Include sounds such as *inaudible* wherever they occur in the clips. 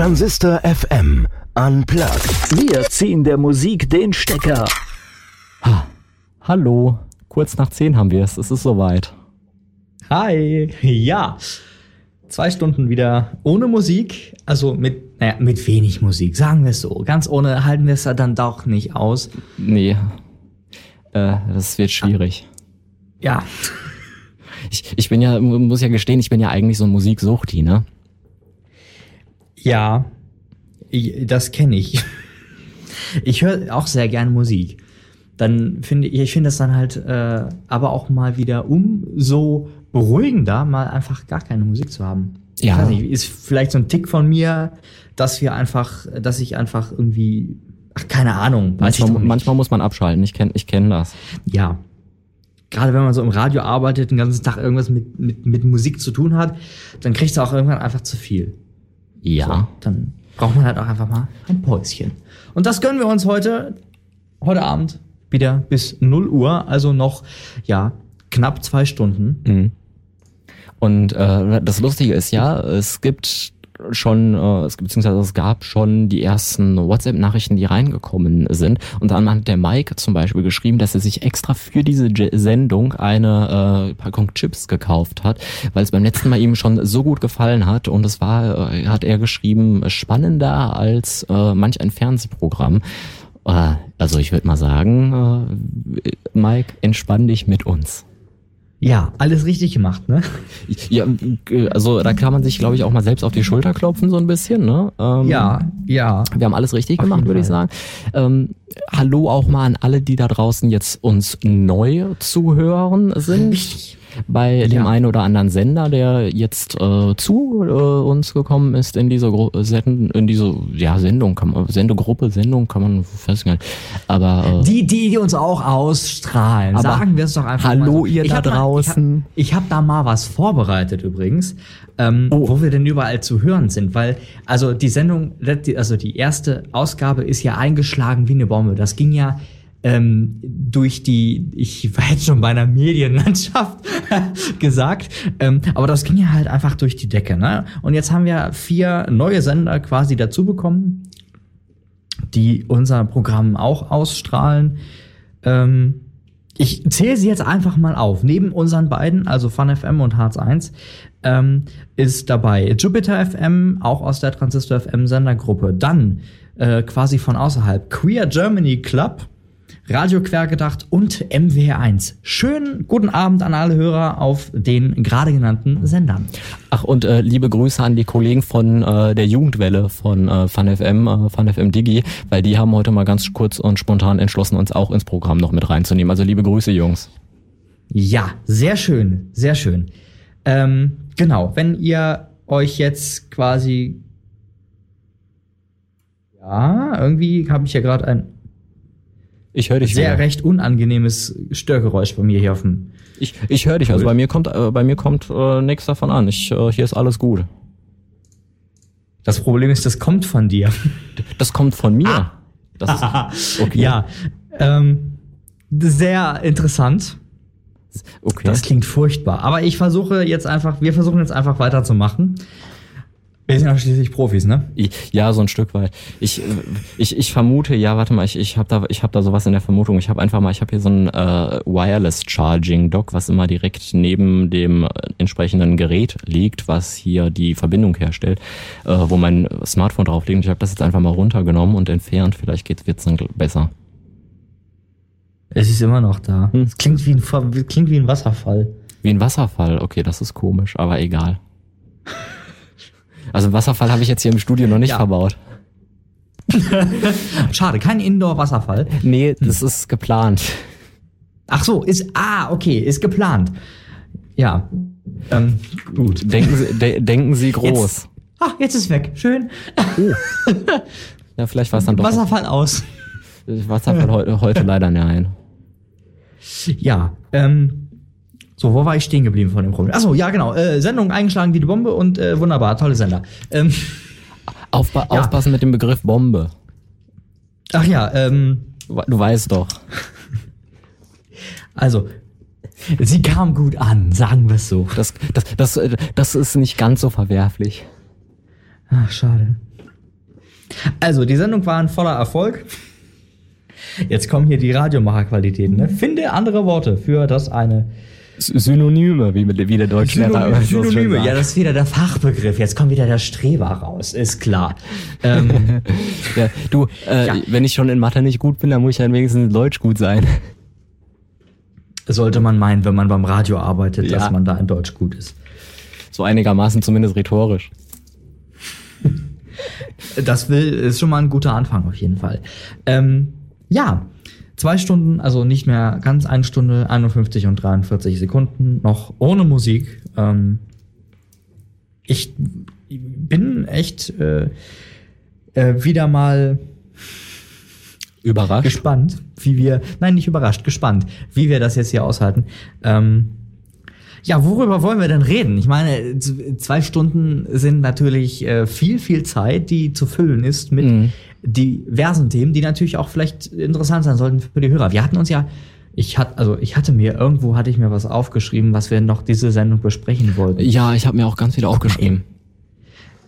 Transistor FM Unplugged. Wir ziehen der Musik den Stecker. Ha. Hallo, kurz nach zehn haben wir es. Es ist soweit. Hi, ja. Zwei Stunden wieder ohne Musik, also mit, naja, mit wenig Musik, sagen wir es so. Ganz ohne halten wir es ja dann doch nicht aus. Nee, äh, das wird schwierig. Ja, Ich, ich bin ja, muss ja gestehen, ich bin ja eigentlich so ein Musiksuchti, ne? Ja, ich- das kenne ich. Ich höre auch sehr gerne Musik. Dann finde ich, ich finde es dann halt äh, aber auch mal wieder umso beruhigender, mal einfach gar keine Musik zu haben. Ja. Ich weiß nicht, ist vielleicht so ein Tick von mir, dass wir einfach, dass ich einfach irgendwie, ach, keine Ahnung, Manchmal, manchmal muss man abschalten. Ich kenne ich kenn das. Ja. Gerade wenn man so im Radio arbeitet, den ganzen Tag irgendwas mit, mit, mit Musik zu tun hat, dann kriegst du auch irgendwann einfach zu viel. Ja. So, dann braucht man halt auch einfach mal ein Päuschen. Und das gönnen wir uns heute, heute Abend wieder bis 0 Uhr, also noch, ja, knapp zwei Stunden. Mhm. Und äh, das Lustige ist ja, es gibt schon, äh, es beziehungsweise es gab schon die ersten WhatsApp-Nachrichten, die reingekommen sind. Und dann hat der Mike zum Beispiel geschrieben, dass er sich extra für diese J Sendung eine äh, Packung Chips gekauft hat, weil es beim letzten Mal ihm schon so gut gefallen hat. Und es war, äh, hat er geschrieben, spannender als äh, manch ein Fernsehprogramm. Äh, also ich würde mal sagen, äh, Mike, entspann dich mit uns. Ja, alles richtig gemacht, ne? Ja, äh, also da kann man sich, glaube ich, auch mal selbst auf die Schulter klopfen, so ein bisschen. Ne? Ähm, Ja, ja. Wir haben alles richtig Auf gemacht, würde ich sagen. Ähm, hallo auch mal an alle, die da draußen jetzt uns neu zuhören sind. Bei dem Ja. einen oder anderen Sender, der jetzt äh, zu äh, uns gekommen ist in diese Gru Send in diese ja, Sendung, kann man, Sendegruppe, Sendung kann man fest gar nicht. Aber äh, Die, die, die uns auch ausstrahlen. Sagen wir es doch einfach hallo, mal so. ihr Ich da hab mal- draußen. Ich habe hab da mal was vorbereitet übrigens, ähm, Oh. wo wir denn überall zu hören sind, weil also die Sendung, also die erste Ausgabe ist ja eingeschlagen wie eine Bombe. Das ging ja ähm, durch die, ich war jetzt schon bei einer Medienlandschaft *laughs* gesagt, ähm, aber das ging ja halt einfach durch die Decke. Ne? Und jetzt haben wir vier neue Sender quasi dazu bekommen, die unser Programm auch ausstrahlen. Ähm, ich zähle sie jetzt einfach mal auf. Neben unseren beiden, also Fun FM und Harz 1, ähm, ist dabei Jupiter FM, auch aus der Transistor FM Sendergruppe. Dann äh, quasi von außerhalb Queer Germany Club, Radio Quergedacht und MWR1. Schönen guten Abend an alle Hörer auf den gerade genannten Sendern. Ach, und äh, liebe Grüße an die Kollegen von äh, der Jugendwelle von äh, FunFM, äh, FunFM Digi, weil die haben heute mal ganz kurz und spontan entschlossen, uns auch ins Programm noch mit reinzunehmen. Also liebe Grüße, Jungs. Ja, sehr schön, sehr schön. Ähm, genau, wenn ihr euch jetzt quasi. Ja, irgendwie habe ich ja gerade ein Ich höre dich sehr wieder. recht unangenehmes Störgeräusch bei mir hier auf dem. Ich, ich höre dich. Also bei mir kommt äh, bei mir kommt äh, nichts davon an. Ich, äh, hier ist alles gut. Das Problem ist, das kommt von dir. Das kommt von mir. Das ist, *laughs* okay. Ja, ähm, sehr interessant. okay. Das klingt furchtbar. Aber ich versuche jetzt einfach, wir versuchen jetzt einfach weiterzumachen. Wir sind ja schließlich Profis, ne? Ja, so ein Stück weit. Ich, äh, ich, ich vermute, ja, warte mal, ich, ich habe da, ich hab da sowas in der Vermutung. Ich habe einfach mal, ich habe hier so ein äh, Wireless Charging Dock, was immer direkt neben dem äh, entsprechenden Gerät liegt, was hier die Verbindung herstellt, äh, wo mein Smartphone drauf liegt. Ich habe das jetzt einfach mal runtergenommen und entfernt. Vielleicht geht's wird's dann besser. Es ist immer noch da. Hm. Es klingt wie ein, klingt wie ein Wasserfall. Wie ein Wasserfall. Okay, das ist komisch, aber egal. *laughs* Also einen Wasserfall habe ich jetzt hier im Studio noch nicht Ja. verbaut. *laughs* Schade, kein Indoor-Wasserfall. Nee, das ist geplant. Ach so, ist, ah, okay, ist geplant. Ja, ähm, gut. Denken Sie, de denken Sie groß. Jetzt- Ah, jetzt ist weg. Schön. Ja, vielleicht war es dann doch. Wasserfall aus. Wasserfall heute, heute leider nein. Ja, ähm, so, wo war ich stehen geblieben von dem Problem? Achso, ja, genau. Äh, Sendung eingeschlagen wie die Bombe und äh, wunderbar, tolle Sender. Ähm, *laughs* Aufpa Ja. Aufpassen mit dem Begriff Bombe. ach ja, ähm, Du weißt doch. *laughs* also, sie kam gut an, sagen wir es so. Das, das, das, äh, das ist nicht ganz so verwerflich. Ach, schade. Also, die Sendung war ein voller Erfolg. Jetzt kommen hier die Radiomacherqualitäten. Ne? Finde andere Worte für das eine. Synonyme, wie, wie der immer so schön Synonyme. sagt. Ja, das ist wieder der Fachbegriff. Jetzt kommt wieder der Streber raus, ist klar. ähm, *laughs* Ja, du, äh, Ja. wenn ich schon in Mathe nicht gut bin, dann muss ich dann wenigstens in Deutsch gut sein. sollte man meinen, wenn man beim Radio arbeitet, Ja. dass man da in Deutsch gut ist. So einigermaßen zumindest rhetorisch. Das will, ist schon mal ein guter Anfang auf jeden Fall. Ähm, ja, zwei Stunden, also nicht mehr ganz eine Stunde, 51 und 43 Sekunden, noch ohne Musik. Ähm, ich bin echt äh, äh, wieder mal Überrascht. gespannt, wie wir, nein, nicht überrascht, gespannt, wie wir das jetzt hier aushalten. Ähm, ja, worüber wollen wir denn reden? Ich meine, zwei Stunden sind natürlich äh, viel, viel Zeit, die zu füllen ist mit Mhm. Diversen Themen, die natürlich auch vielleicht interessant sein sollten für die Hörer. Wir hatten uns ja, ich hatte, also ich hatte mir irgendwo hatte ich mir was aufgeschrieben, was wir noch diese Sendung besprechen wollten. Ja, ich habe mir auch ganz viel aufgeschrieben.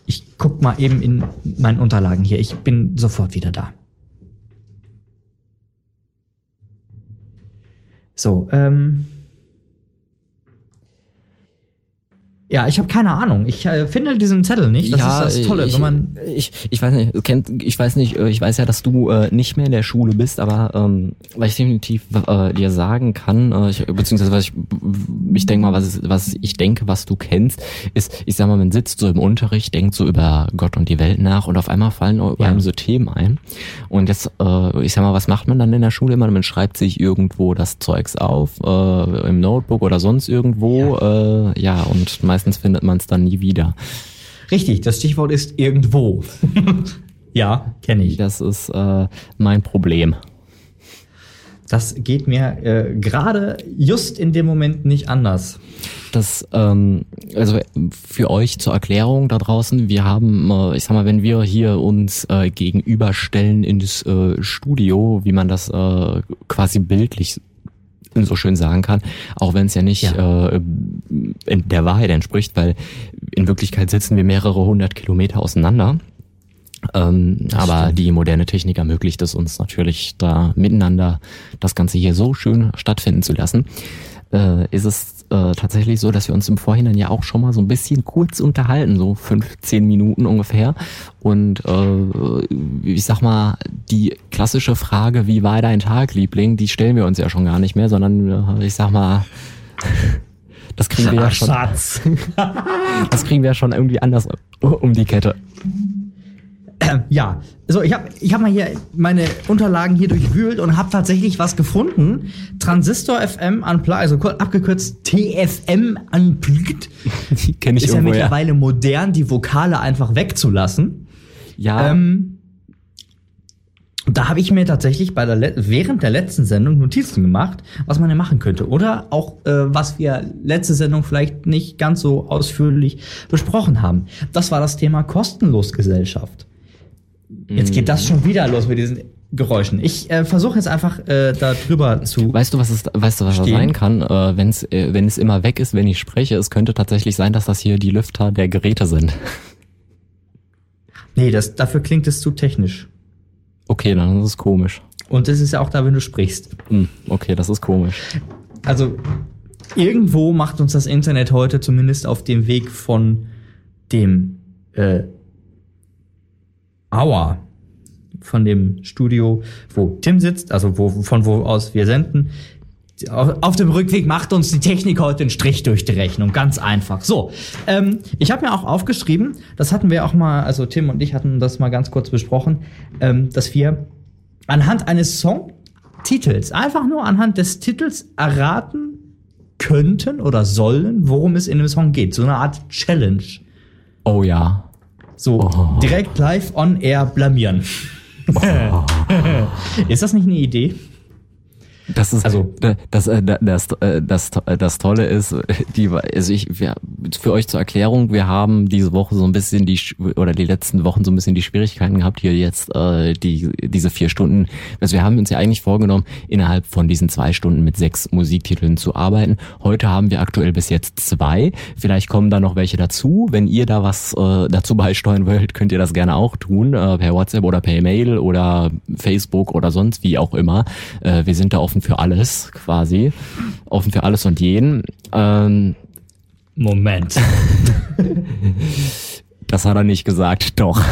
Ich guck mal eben in meinen Unterlagen hier. Ich bin sofort wieder da. So, ähm. Ja, ich habe keine Ahnung. Ich äh, finde diesen Zettel nicht. Das ist das Tolle, ich, wenn man. ich, ich weiß nicht, kennt, ich weiß nicht, äh, ich weiß ja, dass du äh, nicht mehr in der Schule bist, aber ähm, was ich definitiv äh, dir sagen kann, äh, ich, beziehungsweise was ich, ich denke mal, was, was ich denke, was du kennst, ist, ich sag mal, man sitzt so im Unterricht, denkt so über Gott und die Welt nach und auf einmal fallen über Ja. einem so Themen ein. Und jetzt, äh, ich sag mal, was macht man dann in der Schule immer? Man schreibt sich irgendwo das Zeugs auf, äh, im Notebook oder sonst irgendwo, ja, äh, ja und meistens findet man es dann nie wieder. Richtig, das Stichwort ist irgendwo. *laughs* ja, kenne ich. Das ist äh, mein Problem. Das geht mir äh, gerade just in dem Moment nicht anders. Das, ähm, also für euch zur Erklärung da draußen, wir haben, äh, ich sag mal, wenn wir hier uns äh, gegenüberstellen ins äh, Studio, wie man das äh, quasi bildlich so schön sagen kann, auch wenn es ja nicht Äh, in der Wahrheit entspricht, weil in Wirklichkeit sitzen wir mehrere hundert Kilometer auseinander. Ähm, aber stimmt. die moderne Technik ermöglicht es uns natürlich, da miteinander das Ganze hier so schön stattfinden zu lassen. Äh, ist es äh, tatsächlich so, dass wir uns im Vorhinein ja auch schon mal so ein bisschen kurz unterhalten, so 15 Minuten ungefähr. Und äh, ich sag mal, die klassische Frage, wie war dein Tag, Liebling, die stellen wir uns ja schon gar nicht mehr, sondern äh, ich sag mal, *laughs* das kriegen wir ja schon, *laughs* das kriegen wir ja schon irgendwie anders um die Kette. Ja, so ich habe ich hab mal hier meine Unterlagen hier durchwühlt und habe tatsächlich was gefunden. Transistor FM Unplugged, also abgekürzt TFM Unplugged, *laughs* kenne ich ist ja irgendwo ja. mittlerweile modern, die Vokale einfach wegzulassen. Ja, Ähm, da habe ich mir tatsächlich bei der während der letzten Sendung Notizen gemacht, was man ja machen könnte. Oder auch, äh, was wir letzte Sendung vielleicht nicht ganz so ausführlich besprochen haben. Das war das Thema Kostenlosgesellschaft. Jetzt geht das schon wieder los mit diesen Geräuschen. Ich äh, versuche jetzt einfach äh, da drüber zu. Weißt du, was es, weißt du, was das sein kann? Äh, wenn's, äh, wenn es immer weg ist, wenn ich spreche, es könnte tatsächlich sein, dass das hier die Lüfter der Geräte sind. Nee, das, dafür klingt es zu technisch. Okay, dann ist es komisch. Und das ist ja auch da, wenn du sprichst. Hm, okay, das ist komisch. Also irgendwo macht uns das Internet heute zumindest auf dem Weg von dem äh, Aua, von dem Studio, wo Tim sitzt, also wo, von wo aus wir senden. Auf, auf dem Rückweg macht uns die Technik heute einen Strich durch die Rechnung, ganz einfach. So, ähm, ich habe mir auch aufgeschrieben, das hatten wir auch mal, also Tim und ich hatten das mal ganz kurz besprochen, ähm, dass wir anhand eines Songtitels, einfach nur anhand des Titels erraten könnten oder sollen, worum es in dem Song geht. So eine Art Challenge. Oh ja. So Oh. direkt live on air blamieren. *laughs* Ist das nicht eine Idee? Das ist Also- das, das, das, das, das, das Tolle ist, *laughs* die, also ich, wir, für euch zur Erklärung, wir haben diese Woche so ein bisschen die oder die letzten Wochen so ein bisschen die Schwierigkeiten gehabt, hier jetzt äh, die diese vier Stunden. Also wir haben uns ja eigentlich vorgenommen, innerhalb von diesen zwei Stunden mit sechs Musiktiteln zu arbeiten. Heute haben wir aktuell bis jetzt zwei. Vielleicht kommen da noch welche dazu. Wenn ihr da was äh, dazu beisteuern wollt, könnt ihr das gerne auch tun, äh, per WhatsApp oder per Mail oder Facebook oder sonst wie auch immer. Äh, wir sind da offen für alles quasi. Offen für alles und jeden. Ähm, Moment. *laughs* das hat er nicht gesagt, doch.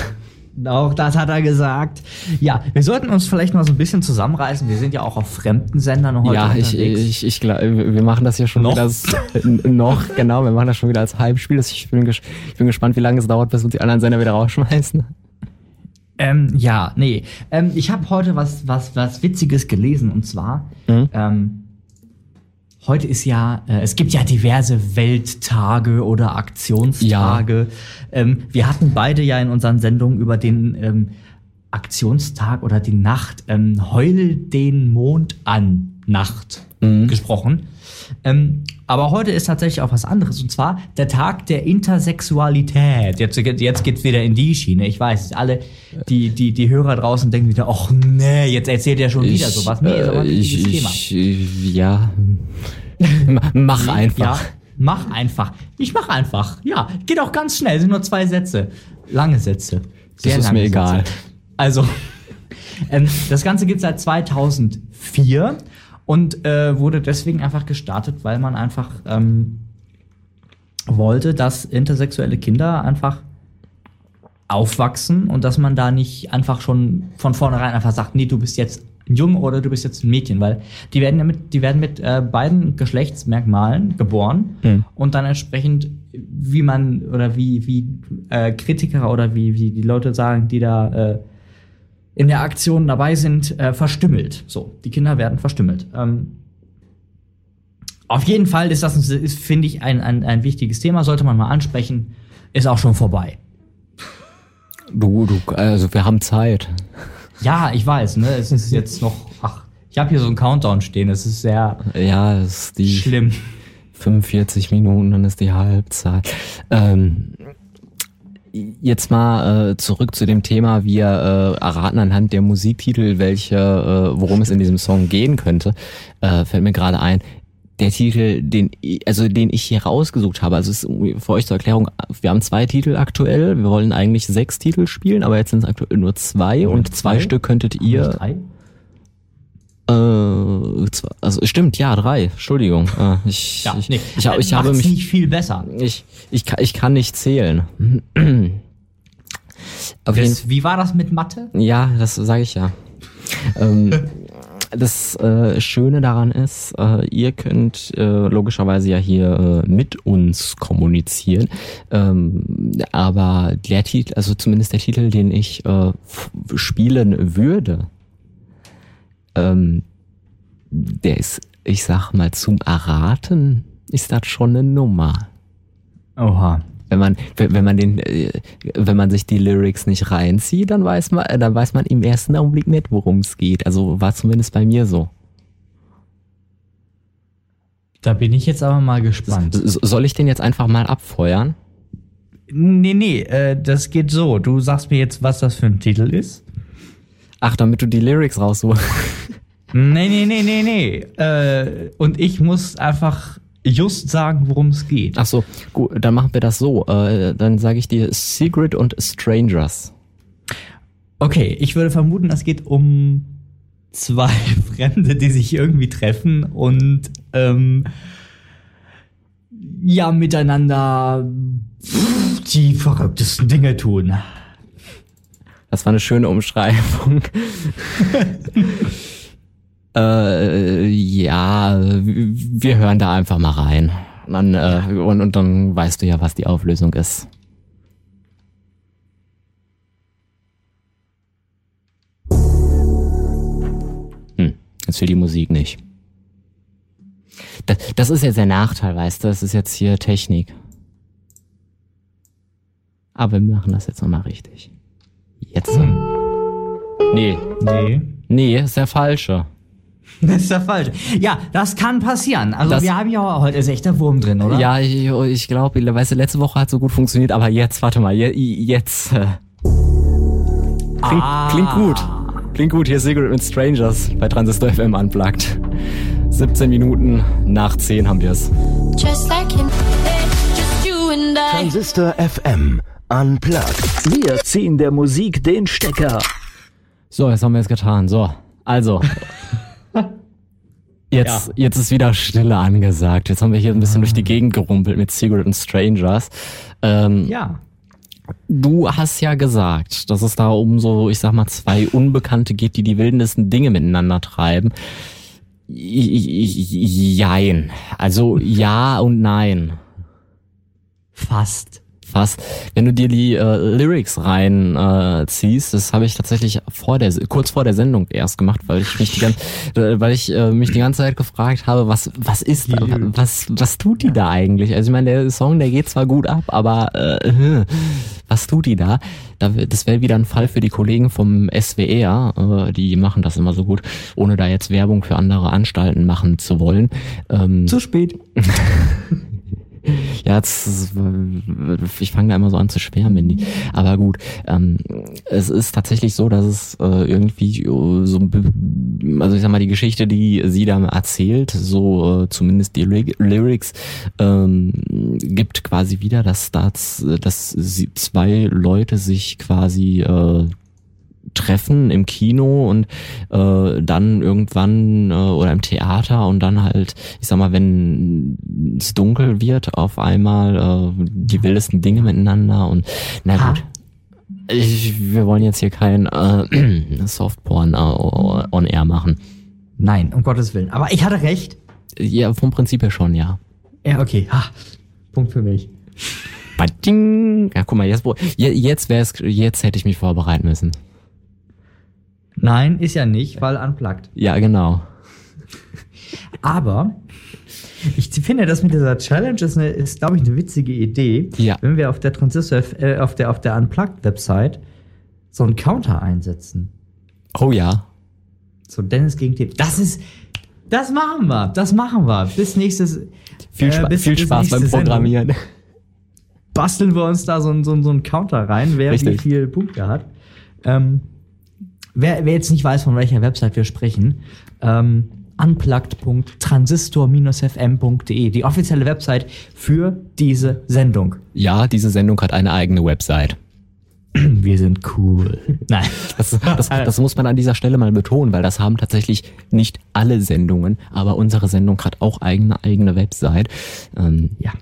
Auch das hat er gesagt. Ja, wir sollten uns vielleicht mal so ein bisschen zusammenreißen. Wir sind ja auch auf fremden Sendern heute Ja, ich, unterwegs. ich, ich glaub, wir machen das hier schon Noch? wieder als, noch, genau, wir machen das schon wieder als Halbspiel. Ich bin, ich bin gespannt, wie lange es dauert, bis uns die anderen Sender wieder rausschmeißen. Ähm, ja, nee. Ähm, ich habe heute was, was, was Witziges gelesen und zwar, Mhm. ähm, heute ist ja, äh, es gibt ja diverse Welttage oder Aktionstage. Ähm, wir hatten beide ja in unseren Sendungen über den ähm, Aktionstag oder die Nacht ähm, Heul den Mond an Nacht Mhm. gesprochen. Aber heute ist tatsächlich auch was anderes und zwar der Tag der Intersexualität. Jetzt, jetzt geht's wieder in die Schiene. Ich weiß, alle die, die, die Hörer draußen denken wieder, ach nee, jetzt erzählt er schon wieder sowas. Nee, ist aber ein äh, ich, wichtiges Thema. ich, ja, *laughs* M- mach einfach. Ja, mach einfach. Ich mach einfach. Ja, geht auch ganz schnell. Sind nur zwei Sätze. Lange Sätze. Das ist mir egal. Sätze. Also, *laughs* ähm, das Ganze gibt seit 2004 und äh, wurde deswegen einfach gestartet, weil man einfach ähm, wollte, dass intersexuelle Kinder einfach aufwachsen und dass man da nicht einfach schon von vornherein einfach sagt, nee, du bist jetzt ein Junge oder du bist jetzt ein Mädchen, weil die werden ja mit, die werden mit äh, beiden Geschlechtsmerkmalen geboren Hm. und dann entsprechend, wie man oder wie, wie äh, Kritiker oder wie, wie die Leute sagen, die da äh, in der Aktion dabei sind, äh, verstümmelt. So, die Kinder werden verstümmelt. Ähm, auf jeden Fall ist das, ist, finde ich, ein, ein, ein wichtiges Thema, sollte man mal ansprechen. Ist auch schon vorbei. Du, du, also wir haben Zeit. Ja, ich weiß, ne? Es ist jetzt noch. Ach, ich habe hier so einen Countdown stehen. Es ist sehr Ja, es ist die schlimm. 45 Minuten, dann ist die Halbzeit. Ähm, jetzt mal äh, zurück zu dem Thema. Wir äh, erraten anhand der Musiktitel, welche, äh, worum es in diesem Song gehen könnte. Äh, fällt mir gerade ein. Der Titel, den, also den ich hier rausgesucht habe, also ist für euch zur Erklärung, wir haben zwei Titel aktuell. Wir wollen eigentlich sechs Titel spielen, aber jetzt sind es aktuell nur zwei Moment, und zwei zwei? Stück könntet ihr. drei? Äh, zwei, also stimmt, ja, drei. Entschuldigung. Äh, ich, *laughs* Ja, ich, nee. ich, ich Äh, habe mich nicht viel besser. ich, ich, kann, ich kann nicht zählen. *clears throat* Das, wie war das mit Mathe? ja, das sage ich ja. ähm, *laughs* das äh, Schöne daran ist, äh, ihr könnt äh, logischerweise ja hier äh, mit uns kommunizieren, ähm, aber der Titel, also zumindest der Titel, den ich äh, spielen würde, ähm, der ist, ich sag mal, zum Erraten ist das schon eine Nummer. Oha. Wenn man, wenn man den, äh, wenn man sich die Lyrics nicht reinzieht, dann weiß man, äh, dann weiß man im ersten Augenblick nicht, worum es geht. Also war zumindest bei mir so. Da bin ich jetzt aber mal gespannt. Soll ich den jetzt einfach mal abfeuern? Nee, nee, äh, das geht so. Du sagst mir jetzt, was das für ein Titel ist. Ach, damit du die Lyrics raussuchst. *laughs* Nee, nee, nee, nee, nee. Äh, und ich muss einfach just sagen, worum es geht. Ach so, gut, dann machen wir das so. Äh, dann sage ich dir Secret und Strangers. Okay, ich würde vermuten, es geht um zwei *laughs* Fremde, die sich irgendwie treffen und ähm, ja miteinander die verrücktesten Dinge tun. Das war eine schöne Umschreibung. *laughs* äh, ja, wir hören da einfach mal rein. Und dann, äh, und, und dann weißt du ja, was die Auflösung ist. Hm, jetzt will die Musik nicht. Das, das ist jetzt der Nachteil, weißt du? Das ist jetzt hier Technik. Aber wir machen das jetzt nochmal richtig. Jetzt. Nee, Nee. nee, ist der falsche. *laughs* Das ist der falsche. Ja, das kann passieren. Also Das- wir haben ja heute ist echt der Wurm drin, oder? Ja, ich, ich glaube, weißt du, letzte Woche hat so gut funktioniert, aber jetzt, warte mal, je, jetzt. Äh, klingt, Ah. klingt gut. Klingt gut, hier ist Secret with Strangers bei Transistor FM Unplugged. 17 Minuten nach 10 haben wir es. Transistor FM Unplugged. Wir ziehen der Musik den Stecker. So, jetzt haben wir es getan. So, also. *laughs* Jetzt, jetzt ist wieder Stille angesagt. Jetzt haben wir hier ein bisschen durch die Gegend gerumpelt mit Secret and Strangers. Ähm, Ja. Du hast ja gesagt, dass es da um so, ich sag mal, zwei Unbekannte geht, die die wildesten Dinge miteinander treiben. Jein. Also ja und nein. Fast. Fast. Wenn du dir die äh, Lyrics rein äh, ziehst, das habe ich tatsächlich vor der kurz vor der Sendung erst gemacht, weil ich mich die ganze, äh, weil ich äh, mich die ganze Zeit gefragt habe, was was ist was was tut die da eigentlich? Also ich meine, der Song, der geht zwar gut ab, aber äh, *laughs* was tut die da? das wäre wieder ein Fall für die Kollegen vom SWR, äh, die machen das immer so gut, ohne da jetzt Werbung für andere Anstalten machen zu wollen. Ähm, Zu spät. *laughs* ja, ist- ich fange da immer so an zu schwärmen. Mandy. Aber gut, ähm, es ist tatsächlich so, dass es äh, irgendwie so, ein be- also ich sag mal, die Geschichte, die sie da erzählt, so äh, zumindest die Ly- Lyrics, ähm, gibt quasi wieder, dass, dass, dass sie, zwei Leute sich quasi äh, treffen im Kino und äh, dann irgendwann äh, oder im Theater und dann halt, ich sag mal, wenn es dunkel wird, auf einmal äh, die wildesten Dinge miteinander und na gut. Ich, wir wollen jetzt hier kein äh, *clears throat* Softporn äh, on air machen. Nein, um Gottes Willen. Aber ich hatte recht. Ja, vom Prinzip her schon, ja. Ja, okay. Ha. Punkt für mich. Bading. Ja, guck mal, jetzt, jetzt wär's, jetzt hätte ich mich vorbereiten müssen. Nein, ist ja nicht, weil unplugged. Ja, genau. Aber ich finde, das mit dieser Challenge ist, eine, ist glaube ich, eine witzige Idee. Ja. Wenn wir auf der Transistor, äh, auf der, auf der Unplugged-Website so einen Counter einsetzen. Oh ja. So Dennis gegen Tim. Das ist, das machen wir. Das machen wir. Bis nächstes, Viel, äh, bis- viel bis Spaß beim Sendung. Programmieren. basteln wir uns da so, so, so einen Counter rein, wer Richtig. wie viele Punkte hat. Ähm, wer, wer jetzt nicht weiß, von welcher Website wir sprechen, ähm, unplugged.transistor-fm.de, die offizielle Website für diese Sendung. Ja, diese Sendung hat eine eigene Website. *clears throat* Wir sind cool. Nein. Das, das, das muss man an dieser Stelle mal betonen, weil das haben tatsächlich nicht alle Sendungen, aber unsere Sendung hat auch eigene eigene Website. Ähm, Ja,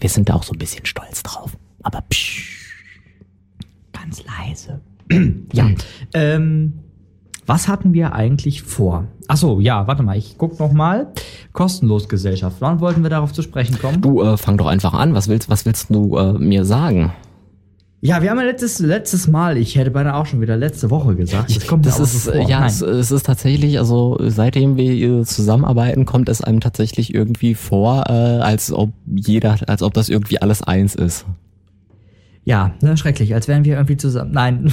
wir sind da auch so ein bisschen stolz drauf. Aber psch, ganz leise. *clears throat* ja. Ähm, was hatten wir eigentlich vor? Achso, ja, warte mal, ich guck noch mal. Kostenlos Gesellschaft. Wann wollten wir darauf zu sprechen kommen? du äh, fang doch einfach an. Was willst was willst du äh, mir sagen? Ja, wir haben ja letztes, letztes Mal, ich hätte beinahe auch schon wieder letzte Woche gesagt. Das kommt Das ist vor. ja, es, es ist tatsächlich, also seitdem wir zusammenarbeiten, kommt es einem tatsächlich irgendwie vor, äh, als ob jeder, als ob das irgendwie alles eins ist. Ja, ne, schrecklich, als wären wir irgendwie zusammen. Nein. *laughs*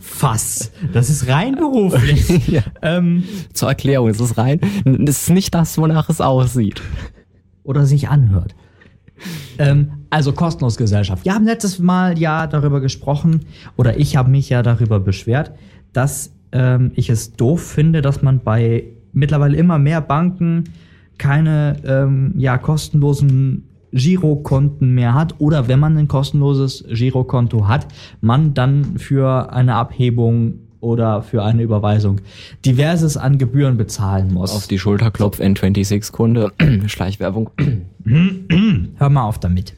Fast. Das ist rein beruflich. *laughs* Ja. ähm, Zur Erklärung, es ist rein, es ist nicht das, wonach es aussieht. oder sich anhört. Ähm, also kostenlos Gesellschaft. Wir haben letztes Mal ja darüber gesprochen, oder ich habe mich ja darüber beschwert, dass ähm, ich es doof finde, dass man bei mittlerweile immer mehr Banken keine ähm, ja, kostenlosen Girokonten mehr hat oder wenn man ein kostenloses Girokonto hat, man dann für eine Abhebung oder für eine Überweisung diverses an Gebühren bezahlen muss. Auf die Schulter klopf N26 Kunde, *clears throat* Schleichwerbung. *clears throat* Hör mal auf damit.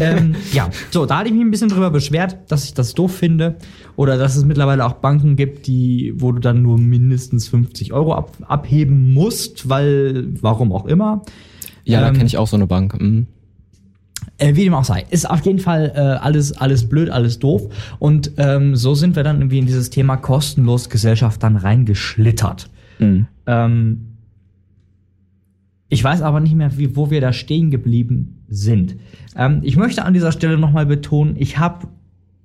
ähm, ja, so, da hatte ich mich ein bisschen drüber beschwert, dass ich das doof finde. Oder dass es mittlerweile auch Banken gibt, die, wo du dann nur mindestens 50 Euro ab, abheben musst, weil, warum auch immer. Ja, da Ähm, kenne ich auch so eine Bank. Mhm. Äh, wie dem auch sei. Ist auf jeden Fall äh, alles, alles blöd, alles doof. Und ähm, so sind wir dann irgendwie in dieses Thema kostenlos Gesellschaft dann reingeschlittert. Mhm. Ähm, ich weiß aber nicht mehr, wie, wo wir da stehen geblieben sind. Ähm, ich möchte an dieser Stelle nochmal betonen, ich habe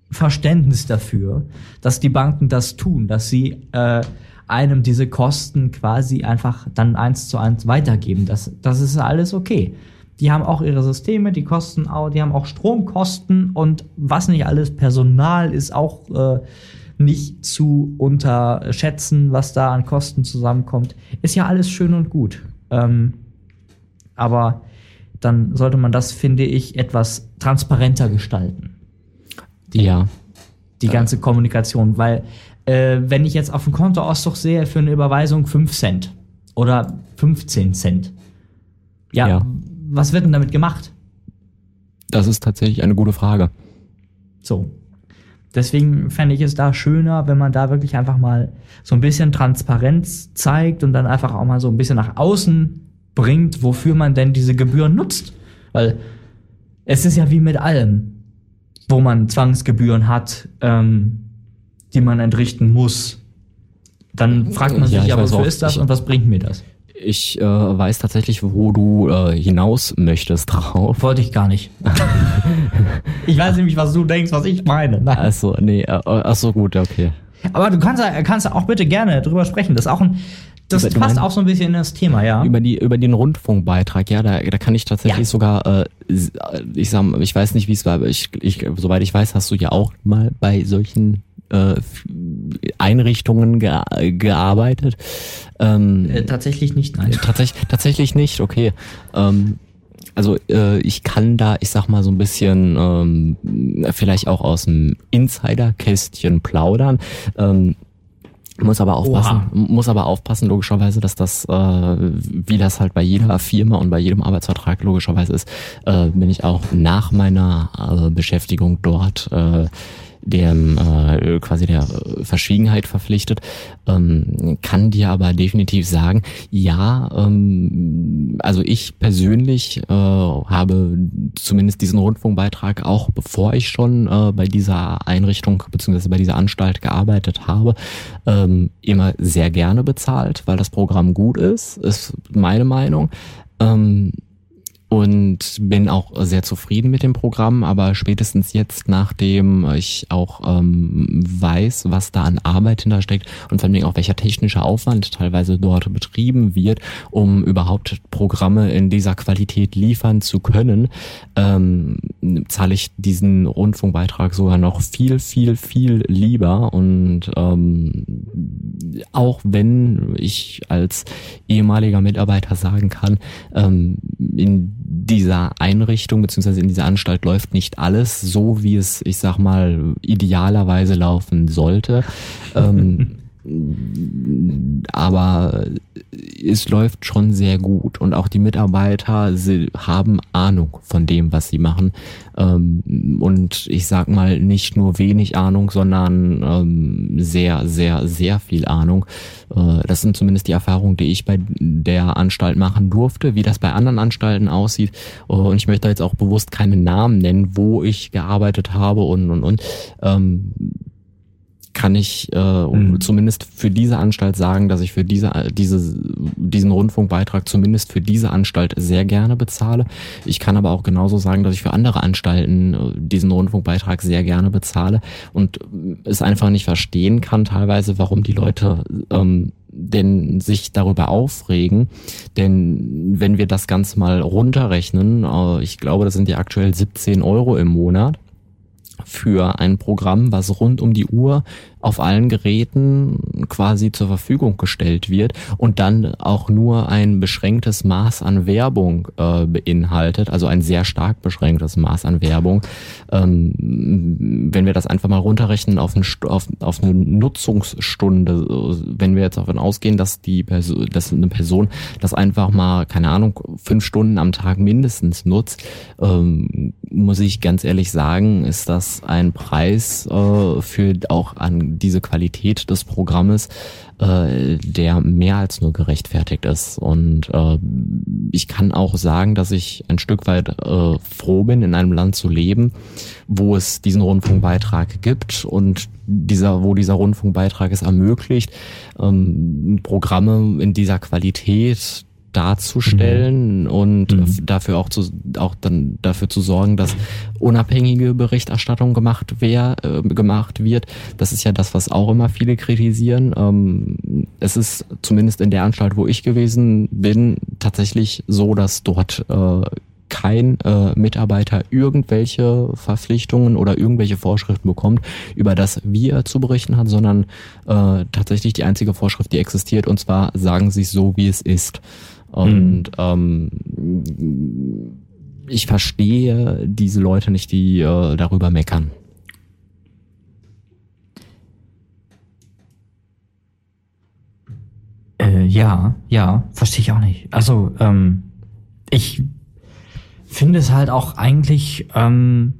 Verständnis dafür, dass die Banken das tun, dass sie äh, einem diese Kosten quasi einfach dann eins zu eins weitergeben. Das, das ist alles okay. Die haben auch ihre Systeme, die kosten auch, die haben auch Stromkosten und was nicht alles, Personal ist auch äh, nicht zu unterschätzen, was da an Kosten zusammenkommt. Ist ja alles schön und gut. Ähm, aber dann sollte man das, finde ich, etwas transparenter gestalten Ja. die ganze Kommunikation, weil äh, wenn ich jetzt auf dem Kontoauszug sehe für eine Überweisung 5 Cent oder 15 Cent, ja, Ja. Was wird denn damit gemacht? Das ist tatsächlich eine gute Frage. So. Deswegen fände ich es da schöner, wenn man da wirklich einfach mal so ein bisschen Transparenz zeigt und dann einfach auch mal so ein bisschen nach außen bringt, wofür man denn diese Gebühren nutzt. Weil es ist ja wie mit allem, wo man Zwangsgebühren hat, ähm, die man entrichten muss. Dann fragt man Ja, sich ich ja, weiß wofür auch, ist das ich- und was bringt mir das? Ich äh, weiß tatsächlich, wo du äh, hinaus möchtest drauf. Wollte ich gar nicht. *laughs* ich weiß nämlich, was du denkst, was ich meine. Nein. Also, nee, äh, ach so, gut, okay. Aber du kannst, ja- kannst auch bitte gerne drüber sprechen. Das ist auch ein, das Über- passt meinst- auch so ein bisschen in das Thema, ja. Über die über den Rundfunkbeitrag, ja, da, da kann ich tatsächlich Ja. sogar, äh, s- ich sag, ich weiß nicht, wie es war, aber ich, ich, soweit ich weiß, hast du ja auch mal bei solchen äh, Einrichtungen gea gearbeitet. Ähm, Äh, tatsächlich nicht, nein. *laughs* Tatsächlich, tatsächlich nicht, okay. Ähm, also äh, ich kann da, ich sag mal so ein bisschen ähm, vielleicht auch aus dem Insider-Kästchen plaudern. Ähm, muss aber aufpassen, Oha. muss aber aufpassen, logischerweise, dass das, äh, wie das halt bei jeder Firma und bei jedem Arbeitsvertrag logischerweise ist, äh, bin ich auch nach meiner äh, Beschäftigung dort äh, dem äh, quasi der äh, Verschwiegenheit verpflichtet, ähm, kann dir aber definitiv sagen, ja, ähm, also ich persönlich äh, habe zumindest diesen Rundfunkbeitrag auch bevor ich schon äh, bei dieser Einrichtung beziehungsweise bei dieser Anstalt gearbeitet habe, ähm, immer sehr gerne bezahlt, weil das Programm gut ist, ist meine Meinung. Ähm, und bin auch sehr zufrieden mit dem Programm, aber spätestens jetzt, nachdem ich auch ähm, weiß, was da an Arbeit hintersteckt und vor allem auch welcher technische Aufwand teilweise dort betrieben wird, um überhaupt Programme in dieser Qualität liefern zu können, ähm, zahle ich diesen Rundfunkbeitrag sogar noch viel, viel, viel lieber. Und ähm, auch wenn ich als ehemaliger Mitarbeiter sagen kann, ähm, in dieser Einrichtung beziehungsweise in dieser Anstalt läuft nicht alles so, wie es, ich sag mal, idealerweise laufen sollte. ähm, *laughs* aber es läuft schon sehr gut und auch die Mitarbeiter sie haben Ahnung von dem, was sie machen ähm, und ich sag mal nicht nur wenig Ahnung, sondern ähm, sehr, sehr, sehr viel Ahnung. Äh, das sind zumindest die Erfahrungen, die ich bei der Anstalt machen durfte, wie das bei anderen Anstalten aussieht Äh, und ich möchte jetzt auch bewusst keine Namen nennen, wo ich gearbeitet habe und und und. Kann ich äh, Mhm. zumindest für diese Anstalt sagen, dass ich für diese, diese, diesen Rundfunkbeitrag zumindest für diese Anstalt sehr gerne bezahle. Ich kann aber auch genauso sagen, dass ich für andere Anstalten äh, diesen Rundfunkbeitrag sehr gerne bezahle und äh, es einfach nicht verstehen kann teilweise, warum die Leute ähm, denn sich darüber aufregen. Denn wenn wir das Ganze mal runterrechnen, äh, ich glaube, das sind ja aktuell 17 Euro im Monat für ein Programm, was rund um die Uhr auf allen Geräten quasi zur Verfügung gestellt wird und dann auch nur ein beschränktes Maß an Werbung äh, beinhaltet, also ein sehr stark beschränktes Maß an Werbung. Ähm, wenn wir das einfach mal runterrechnen auf, ein, auf, auf eine Nutzungsstunde, äh, wenn wir jetzt davon ausgehen, dass die Person, dass eine Person das einfach mal, keine Ahnung, fünf Stunden am Tag mindestens nutzt, ähm, muss ich ganz ehrlich sagen, ist das ein Preis äh, für auch an diese Qualität des Programmes, äh, der mehr als nur gerechtfertigt ist. Und äh, ich kann auch sagen, dass ich ein Stück weit äh, froh bin, in einem Land zu leben, wo es diesen Rundfunkbeitrag gibt und dieser, wo dieser Rundfunkbeitrag es ermöglicht, ähm, Programme in dieser Qualität darzustellen und dafür auch zu auch dann dafür zu sorgen, dass unabhängige Berichterstattung gemacht wer äh, gemacht wird. Das ist ja das, was auch immer viele kritisieren. Ähm, es ist zumindest in der Anstalt, wo ich gewesen bin, tatsächlich so, dass dort äh, kein äh, Mitarbeiter irgendwelche Verpflichtungen oder irgendwelche Vorschriften bekommt, über das wie er zu berichten hat, sondern äh, tatsächlich die einzige Vorschrift, die existiert, und zwar sagen sie es so, wie es ist. Und ähm, ich verstehe diese Leute nicht, die äh, darüber meckern. Äh, ja, ja, verstehe ich auch nicht. Also, ähm, ich finde es halt auch eigentlich ähm,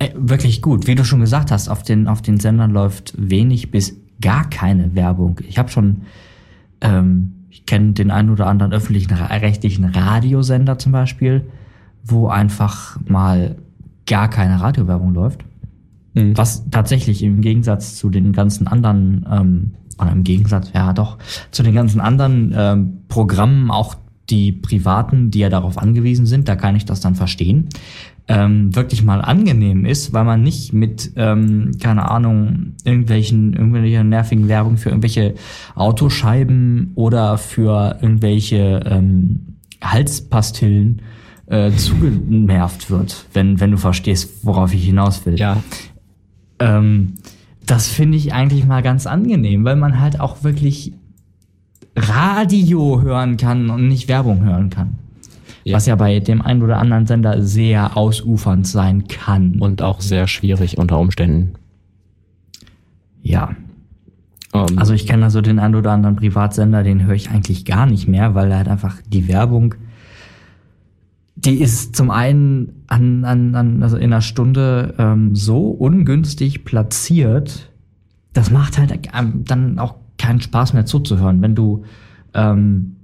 äh, wirklich gut. Wie du schon gesagt hast, auf den, auf den Sendern läuft wenig bis gar keine Werbung. Ich habe schon, ähm, kenne den einen oder anderen öffentlichen rechtlichen Radiosender zum Beispiel, wo einfach mal gar keine Radiowerbung läuft. Was tatsächlich im Gegensatz zu den ganzen anderen, ähm, oder im Gegensatz, ja doch, zu den ganzen anderen ähm, Programmen, auch die privaten, die ja darauf angewiesen sind, da kann ich das dann verstehen, ähm, wirklich mal angenehm ist, weil man nicht mit, ähm, keine Ahnung, irgendwelchen, irgendwelche nervigen Werbung für irgendwelche Autoscheiben oder für irgendwelche ähm, Halspastillen äh, zugenervt wird, wenn, wenn du verstehst, worauf ich hinaus will. Ja, Ähm, das finde ich eigentlich mal ganz angenehm, weil man halt auch wirklich Radio hören kann und nicht Werbung hören kann. Ja. Was ja bei dem einen oder anderen Sender sehr ausufernd sein kann. und auch sehr schwierig unter Umständen. ja, Ähm, also ich kenne also den einen oder anderen Privatsender, den höre ich eigentlich gar nicht mehr, weil er halt einfach die Werbung, die ist zum einen an, an, an also in einer Stunde ähm, so ungünstig platziert, das macht halt ähm, dann auch keinen Spaß mehr zuzuhören, wenn du ähm,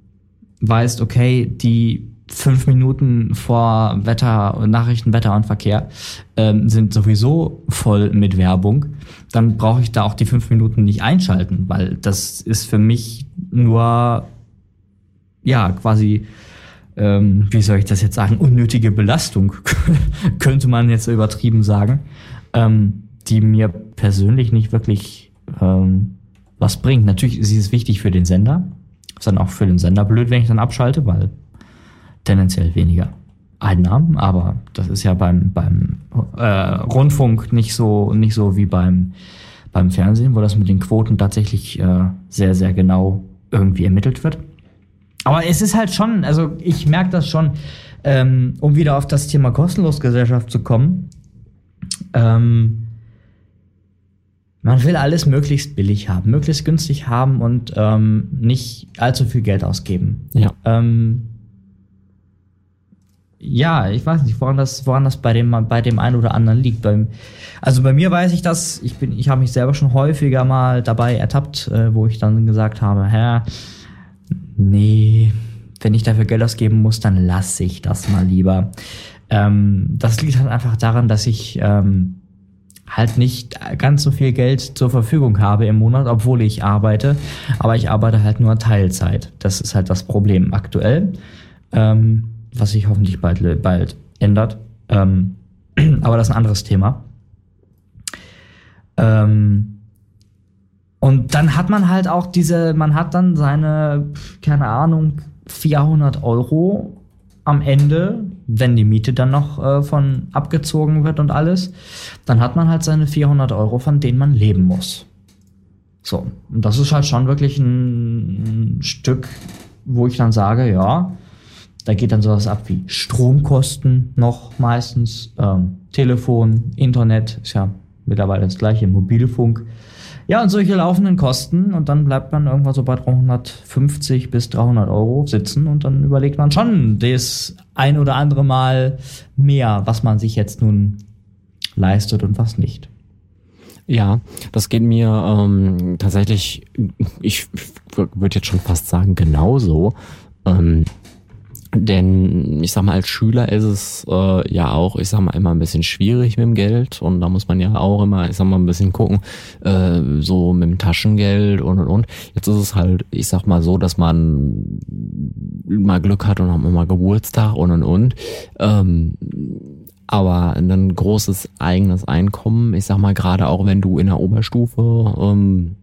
weißt, okay, die fünf Minuten vor Wetter, Nachrichten, Wetter und Verkehr ähm, sind sowieso voll mit Werbung, dann brauche ich da auch die fünf Minuten nicht einschalten, weil das ist für mich nur, ja, quasi, ähm, wie soll ich das jetzt sagen, unnötige Belastung, *laughs* könnte man jetzt übertrieben sagen, ähm, die mir persönlich nicht wirklich ähm, was bringt. Natürlich ist es wichtig für den Sender, ist dann auch für den Sender blöd, wenn ich dann abschalte, weil tendenziell weniger Einnahmen, aber das ist ja beim, beim äh, Rundfunk nicht so, nicht so wie beim, beim Fernsehen, wo das mit den Quoten tatsächlich äh, sehr, sehr genau irgendwie ermittelt wird. Aber es ist halt schon, also ich merke das schon, ähm, um wieder auf das Thema Kostenlosgesellschaft zu kommen. Ähm, man will alles möglichst billig haben, möglichst günstig haben und ähm, nicht allzu viel Geld ausgeben. ja. Ähm, ja, ich weiß nicht, woran das, woran das bei dem, bei dem einen oder anderen liegt. Beim, also bei mir weiß ich das, ich bin, ich habe mich selber schon häufiger mal dabei ertappt, äh, wo ich dann gesagt habe, hä, nee, wenn ich dafür Geld ausgeben muss, dann lasse ich das mal lieber. Ähm, das liegt halt einfach daran, dass ich ähm, halt nicht ganz so viel Geld zur Verfügung habe im Monat, obwohl ich arbeite. Aber ich arbeite halt nur Teilzeit. Das ist halt das Problem aktuell, ähm, was sich hoffentlich bald, bald ändert. Ähm, *clears throat* aber das ist ein anderes Thema. Ähm, und dann hat man halt auch diese, man hat dann seine, keine Ahnung, 400 Euro am Ende, wenn die Miete dann noch äh, von abgezogen wird und alles, dann hat man halt seine 400 Euro, von denen man leben muss. So, und das ist halt schon wirklich ein, ein Stück, wo ich dann sage, ja, da geht dann sowas ab wie Stromkosten noch meistens, ähm, Telefon, Internet, ist ja mittlerweile das gleiche, Mobilfunk. Ja, und solche laufenden Kosten und dann bleibt man irgendwann so bei 350 bis 300 Euro sitzen und dann überlegt man schon das ein oder andere Mal mehr, was man sich jetzt nun leistet und was nicht. Ja, das geht mir ähm, tatsächlich, ich würde jetzt schon fast sagen, genauso. Ähm, denn ich sag mal, als Schüler ist es äh, ja auch, ich sag mal, immer ein bisschen schwierig mit dem Geld und da muss man ja auch immer, ich sag mal, ein bisschen gucken, äh, so mit dem Taschengeld und und und. Jetzt ist es halt, ich sag mal so, dass man mal Glück hat und hat mal Geburtstag und und und. Ähm, aber ein großes eigenes Einkommen, ich sag mal gerade auch wenn du in der Oberstufe ähm,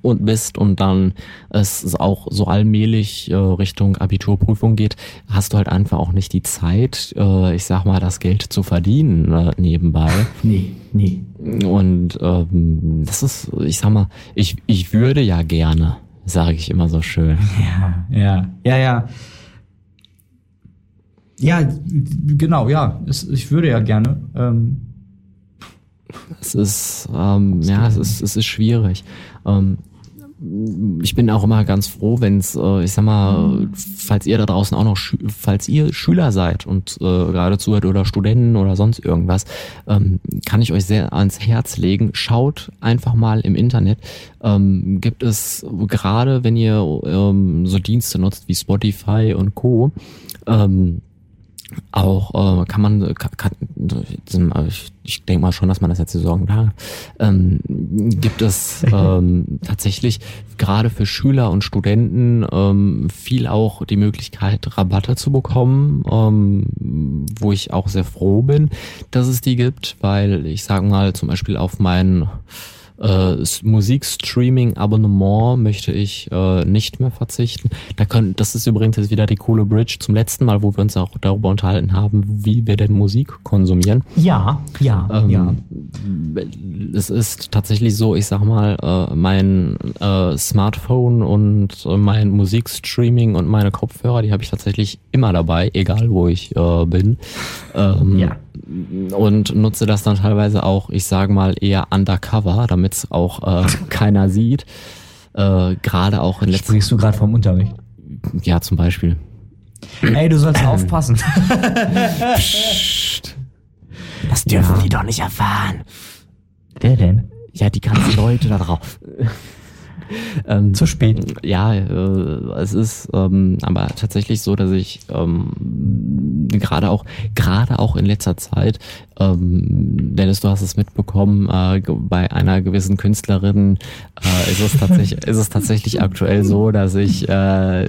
und bist und dann es auch so allmählich äh, Richtung Abiturprüfung geht, hast du halt einfach auch nicht die Zeit, äh, ich sag mal, das Geld zu verdienen äh, nebenbei. *laughs* Nee, nee. Und ähm, das ist, ich sag mal, ich, ich würde ja gerne, sage ich immer so schön. *laughs* Ja, ja, ja, ja. Ja, genau, ja. Es, ich würde ja gerne. Ähm, Es ist, ähm, ja, es ist, es ist schwierig. Ähm, ich bin auch immer ganz froh, wenn es, äh, ich sag mal, falls ihr da draußen auch noch, falls ihr Schüler seid und äh, gerade zuhört oder Studenten oder sonst irgendwas, ähm, kann ich euch sehr ans Herz legen. Schaut einfach mal im Internet. Ähm, gibt es gerade, wenn ihr ähm, so Dienste nutzt wie Spotify und Co. Ähm, auch äh, kann man, kann, kann, ich, ich denke mal schon, dass man das jetzt so sagen darf, ähm, gibt es *laughs* ähm, tatsächlich gerade für Schüler und Studenten ähm, viel auch die Möglichkeit, Rabatte zu bekommen, ähm, wo ich auch sehr froh bin, dass es die gibt, weil ich sage mal zum Beispiel auf meinen äh, Musikstreaming-Abonnement möchte ich äh, nicht mehr verzichten. Da können, das ist übrigens jetzt wieder die coole Bridge zum letzten Mal, wo wir uns auch darüber unterhalten haben, wie wir denn Musik konsumieren. ja, ja, Ähm, ja. Es ist tatsächlich so, ich sag mal, äh, mein äh, Smartphone und äh, mein Musikstreaming und meine Kopfhörer, die habe ich tatsächlich immer dabei, egal wo ich äh, bin. Ähm, Ja. Und nutze das dann teilweise auch, ich sage mal, eher undercover, damit es auch äh, *laughs* keiner sieht. Äh, Gerade auch in letzter Sprichst du gerade vom Unterricht? ja zum Beispiel. Ey, du sollst aufpassen. *laughs* Das dürfen die doch nicht erfahren. Wer denn? Ja, die ganzen Leute da drauf. Ähm, Zu spät. Ja, äh, es ist ähm, aber tatsächlich so, dass ich ähm, gerade auch gerade auch in letzter Zeit, ähm, Dennis, du hast es mitbekommen, äh, bei einer gewissen Künstlerin äh, ist es tatsächlich *laughs* ist es tatsächlich aktuell so, dass ich äh,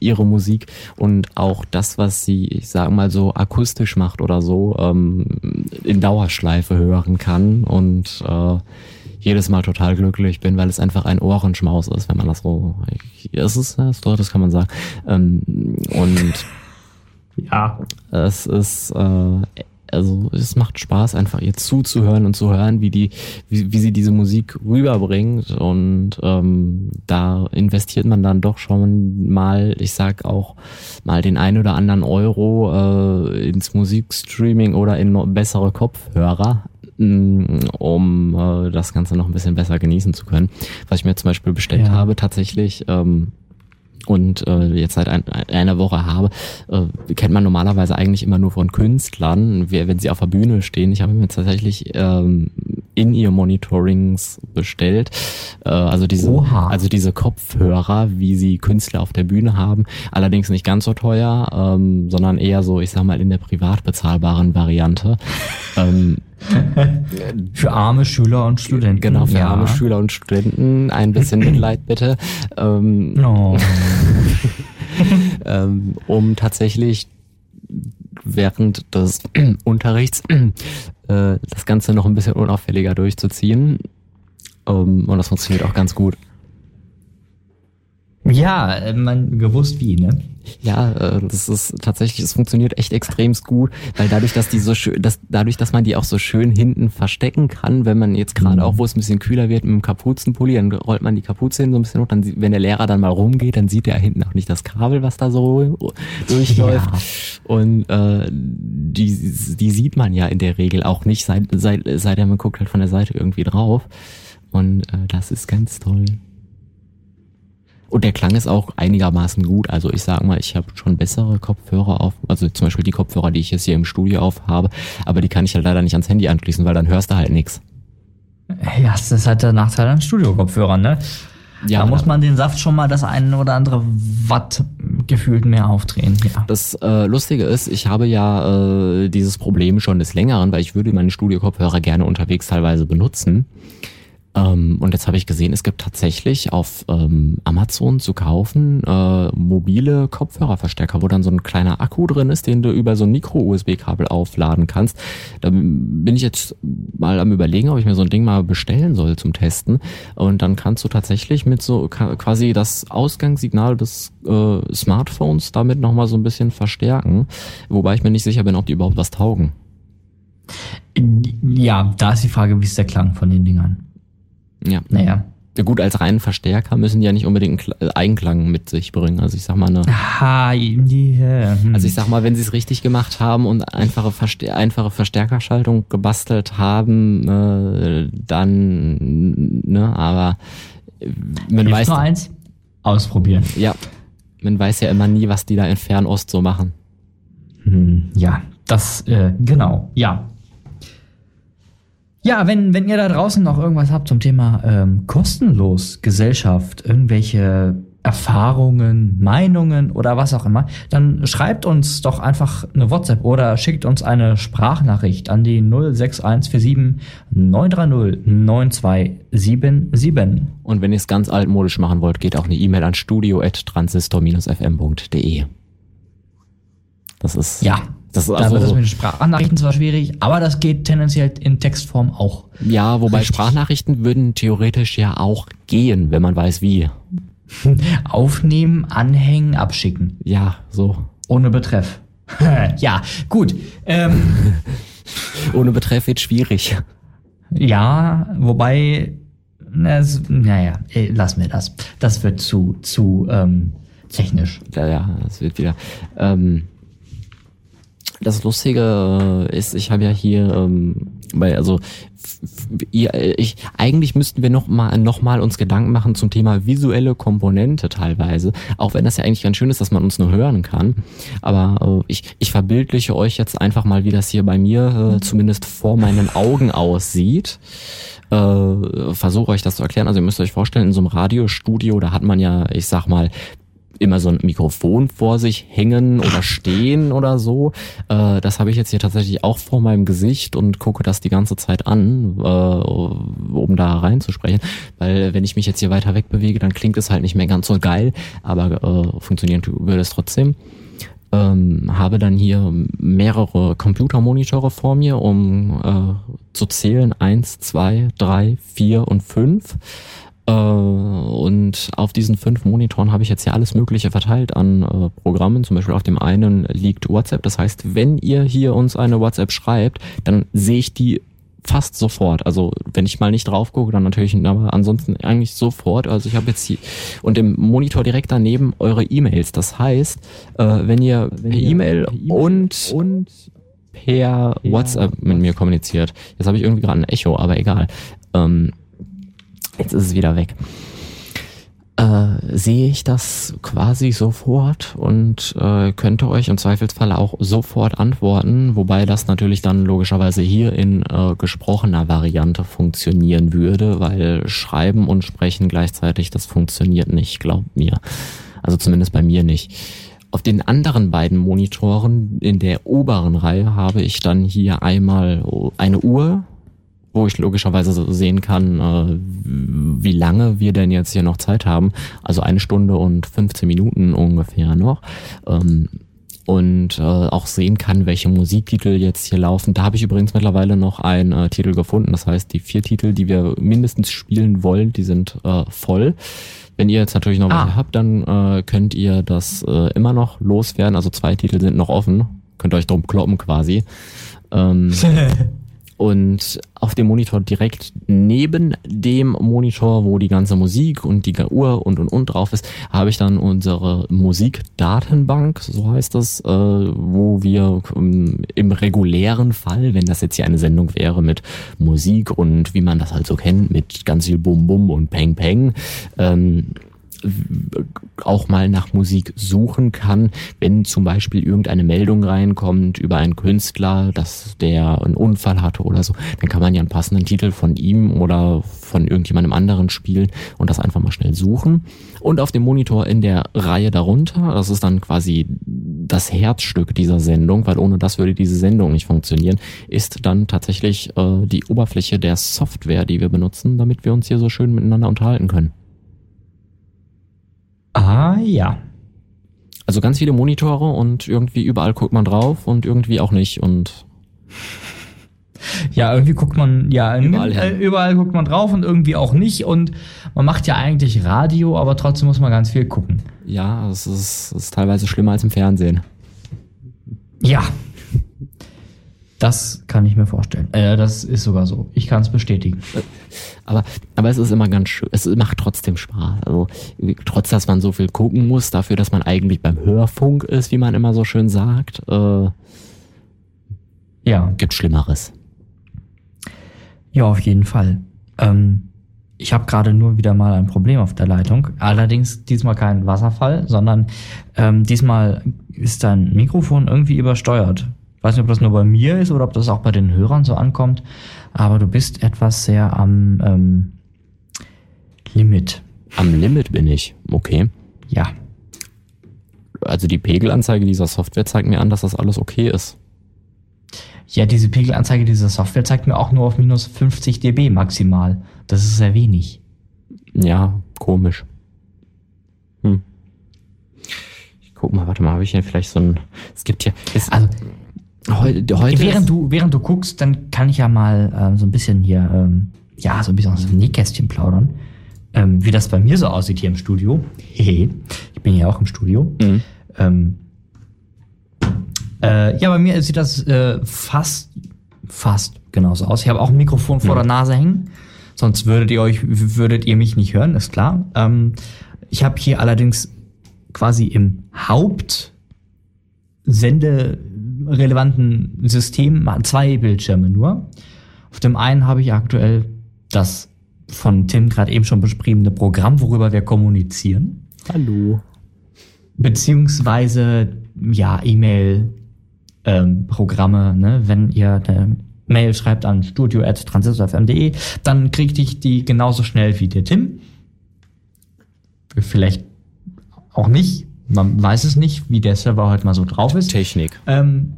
ihre Musik und auch das, was sie, ich sage mal so akustisch macht oder so, ähm, in Dauerschleife hören kann und äh, jedes Mal total glücklich bin, weil es einfach ein Ohrenschmaus ist, wenn man das so, es ist, das, das kann man sagen. Ähm, und *laughs* Ja. es ist, äh, also es macht Spaß, einfach ihr zuzuhören und zu hören, wie die, wie, wie sie diese Musik rüberbringt. Und ähm, da investiert man dann doch schon mal, ich sag auch mal den ein oder anderen Euro äh, ins Musikstreaming oder in bessere Kopfhörer um äh, das Ganze noch ein bisschen besser genießen zu können. Was ich mir zum Beispiel bestellt Ja. habe, tatsächlich, ähm, und äh, jetzt seit ein, einer Woche habe, äh, kennt man normalerweise eigentlich immer nur von Künstlern, wenn sie auf der Bühne stehen. Ich habe mir tatsächlich ähm, in ihr Monitorings bestellt, äh, also diese, Oha. also diese Kopfhörer, wie sie Künstler auf der Bühne haben. Allerdings nicht ganz so teuer, ähm, sondern eher so, ich sag mal, in der privat bezahlbaren Variante. *laughs* ähm, *laughs* Für arme Schüler und Studenten. genau, für ja. arme Schüler und Studenten. Ein bisschen Mitleid bitte. Ähm, No. *laughs* ähm, um tatsächlich während des *clears throat* Unterrichts *clears throat* äh, das Ganze noch ein bisschen unauffälliger durchzuziehen. Ähm, und das funktioniert auch ganz gut. Ja, äh, man gewusst wie, ne? Ja, äh, das ist tatsächlich, es funktioniert echt extremst gut, weil dadurch, dass die so schön, dass, dadurch, dass man die auch so schön hinten verstecken kann, wenn man jetzt gerade auch, wo es ein bisschen kühler wird, mit dem Kapuzenpulli, dann rollt man die Kapuze hin so ein bisschen hoch, dann, wenn der Lehrer dann mal rumgeht, dann sieht er hinten auch nicht das Kabel, was da so durchläuft. Und äh, die, die sieht man ja in der Regel auch nicht, seit, seit, seit er man guckt halt von der Seite irgendwie drauf. Und äh, das ist ganz toll. Und der Klang ist auch einigermaßen gut. Also ich sag mal, ich habe schon bessere Kopfhörer auf, also zum Beispiel die Kopfhörer, die ich jetzt hier im Studio auf habe, aber die kann ich halt leider nicht ans Handy anschließen, weil dann hörst du halt nichts. Ja, das ist halt der Nachteil an Studiokopfhörern, ne? Ja, da muss man den Saft schon mal das eine oder andere Watt gefühlt mehr aufdrehen. Ja. Das äh, Lustige ist, ich habe ja äh, dieses Problem schon des Längeren, weil ich würde meine Studiokopfhörer gerne unterwegs teilweise benutzen. Ähm, und jetzt habe ich gesehen, es gibt tatsächlich auf ähm, Amazon zu kaufen äh, mobile Kopfhörerverstärker, wo dann so ein kleiner Akku drin ist, den du über so ein Micro-USB-Kabel aufladen kannst. Da bin ich jetzt mal am überlegen, ob ich mir so ein Ding mal bestellen soll zum Testen. Und dann kannst du tatsächlich mit so quasi das Ausgangssignal des äh, Smartphones damit nochmal so ein bisschen verstärken. Wobei ich mir nicht sicher bin, ob die überhaupt was taugen. Ja, da ist die Frage, wie ist der Klang von den Dingern? Ja. Naja. Ja gut, als reinen Verstärker müssen die ja nicht unbedingt einen äh, Eigenklang mit sich bringen. Also ich sag mal eine, Ha, yeah. hm. also ich sag mal, wenn sie es richtig gemacht haben und einfache, Verstär einfache Verstärkerschaltung gebastelt haben, äh, dann, ne, aber äh, man weiß, nur eins? Ausprobieren. ja, man weiß ja immer nie, was die da in Fernost so machen. Hm, ja, das, äh, genau, ja. Ja, wenn, wenn ihr da draußen noch irgendwas habt zum Thema ähm, kostenlos Gesellschaft, irgendwelche Erfahrungen, Meinungen oder was auch immer, dann schreibt uns doch einfach eine WhatsApp oder schickt uns eine Sprachnachricht an die 06147 930 9277. Und wenn ihr es ganz altmodisch machen wollt, geht auch eine E-Mail an studio.transistor-fm.de. Das ist, Ja, das ist da wird das also, mit den Sprachnachrichten zwar schwierig, aber das geht tendenziell in Textform auch. ja, wobei Richtig. Sprachnachrichten würden theoretisch ja auch gehen, wenn man weiß wie. *laughs* Aufnehmen, anhängen, abschicken. Ja, so. Ohne Betreff. *laughs* ja, gut. Ähm, *laughs* Ohne Betreff wird schwierig. ja, wobei, es, naja, eh, lassen wir das. Das wird zu, zu ähm, technisch. Ja, ja, das wird wieder. Ähm, das Lustige äh, ist, ich habe ja hier, ähm, bei, also ich, eigentlich müssten wir noch mal, noch mal uns Gedanken machen zum Thema visuelle Komponente teilweise, auch wenn das ja eigentlich ganz schön ist, dass man uns nur hören kann. Aber äh, ich, ich verbildliche euch jetzt einfach mal, wie das hier bei mir äh, zumindest vor meinen Augen aussieht äh, versuche euch das zu erklären. Also ihr müsst euch vorstellen, in so einem Radiostudio, da hat man ja, ich sag mal, immer so ein Mikrofon vor sich hängen oder *laughs* stehen oder so. Äh, das habe ich jetzt hier tatsächlich auch vor meinem Gesicht und gucke das die ganze Zeit an, äh, um da reinzusprechen. Weil wenn ich mich jetzt hier weiter wegbewege, dann klingt es halt nicht mehr ganz so geil, aber äh, funktionieren würde es trotzdem ähm, habe dann hier mehrere Computermonitore vor mir, um äh, zu zählen. Eins, zwei, drei, vier und fünf. Äh, und auf diesen fünf Monitoren habe ich jetzt hier alles Mögliche verteilt an äh, Programmen. Zum Beispiel auf dem einen liegt WhatsApp. Das heißt, wenn ihr hier uns eine WhatsApp schreibt, dann sehe ich die fast sofort. Also wenn ich mal nicht drauf gucke, dann natürlich, aber ansonsten eigentlich sofort. Also ich habe jetzt hier und im Monitor direkt daneben eure E-Mails. Das heißt, äh, wenn ihr per E-Mail und, und per WhatsApp mit mir kommuniziert. Jetzt habe ich irgendwie gerade ein Echo, aber egal. Ähm, jetzt ist es wieder weg. Äh, sehe ich das quasi sofort und äh, könnte euch im Zweifelsfall auch sofort antworten, wobei das natürlich dann logischerweise hier in äh, gesprochener Variante funktionieren würde, weil Schreiben und Sprechen gleichzeitig, das funktioniert nicht, glaubt mir. Also zumindest bei mir nicht. Auf den anderen beiden Monitoren in der oberen Reihe habe ich dann hier einmal eine Uhr, wo ich logischerweise so sehen kann, äh, wie lange wir denn jetzt hier noch Zeit haben. Also eine Stunde und 15 Minuten ungefähr noch. Ähm, und äh, auch sehen kann, welche Musiktitel jetzt hier laufen. Da habe ich übrigens mittlerweile noch einen äh, Titel gefunden. Das heißt, die vier Titel, die wir mindestens spielen wollen, die sind äh, voll. Wenn ihr jetzt natürlich noch Ah. welche habt, dann äh, könnt ihr das äh, immer noch loswerden. Also zwei Titel sind noch offen. Könnt ihr euch drum kloppen quasi. Ähm, *laughs* und auf dem Monitor direkt neben dem Monitor, wo die ganze Musik und die Uhr und und und drauf ist, habe ich dann unsere Musikdatenbank, so heißt das, äh, wo wir ähm, im regulären Fall, wenn das jetzt hier eine Sendung wäre mit Musik und wie man das halt so kennt, mit ganz viel Bum Bum und Peng Peng, ähm, auch mal nach Musik suchen kann, wenn zum Beispiel irgendeine Meldung reinkommt über einen Künstler, dass der einen Unfall hatte oder so, dann kann man ja einen passenden Titel von ihm oder von irgendjemandem anderen spielen und das einfach mal schnell suchen. Und auf dem Monitor in der Reihe darunter, das ist dann quasi das Herzstück dieser Sendung, weil ohne das würde diese Sendung nicht funktionieren, ist dann tatsächlich äh, die Oberfläche der Software, die wir benutzen, damit wir uns hier so schön miteinander unterhalten können. Ah, ja. Also ganz viele Monitore und irgendwie überall guckt man drauf und irgendwie auch nicht und Ja, irgendwie guckt man, ja, Überall äh, überall guckt man drauf und irgendwie auch nicht. Und man macht ja eigentlich Radio, aber trotzdem muss man ganz viel gucken. ja, es ist, es ist teilweise schlimmer als im Fernsehen. Ja. Das kann ich mir vorstellen. Äh, das ist sogar so. Ich kann es bestätigen. Aber, aber es ist immer ganz schön, es macht trotzdem Spaß. Also, trotz, dass man so viel gucken muss, dafür, dass man eigentlich beim Hörfunk ist, wie man immer so schön sagt, äh, Ja. gibt Schlimmeres. Ja, auf jeden Fall. Ähm, ich habe gerade nur wieder mal ein Problem auf der Leitung. Allerdings diesmal kein Wasserfall, sondern ähm, diesmal ist dein Mikrofon irgendwie übersteuert. Ich weiß nicht, ob das nur bei mir ist oder ob das auch bei den Hörern so ankommt, aber du bist etwas sehr am ähm, Limit. Am Limit bin ich. Okay. Ja. Also die Pegelanzeige dieser Software zeigt mir an, dass das alles okay ist. Ja, diese Pegelanzeige dieser Software zeigt mir auch nur auf minus 50 dB maximal. Das ist sehr wenig. Ja, komisch. Hm. Ich guck mal, warte mal, habe ich hier vielleicht so ein. Es gibt hier. Es, Also, heute, heute während du, während du guckst, dann kann ich ja mal ähm, so ein bisschen hier, ähm, ja, so ein bisschen aus dem Nähkästchen plaudern. Ähm, wie das bei mir so aussieht hier im Studio. Hehe. Ich bin ja auch im Studio. Mhm. Ähm, äh, ja, bei mir sieht das äh, fast, fast genauso aus. Ich habe auch ein Mikrofon vor der Nase hängen. Sonst würdet ihr euch, würdet ihr mich nicht hören, ist klar. Ähm, ich habe hier allerdings quasi im Haupt senderelevanten System zwei Bildschirme nur. Auf dem einen habe ich aktuell das von Tim gerade eben schon beschriebene Programm, worüber wir kommunizieren Hallo. beziehungsweise ja E-Mail ähm, Programme, ne? wenn ihr eine Mail schreibt an studio@transistorfm.de, dann kriege ich die genauso schnell wie der Tim. Vielleicht auch nicht, man weiß es nicht, wie der Server heute mal so drauf ist. Technik. Ähm,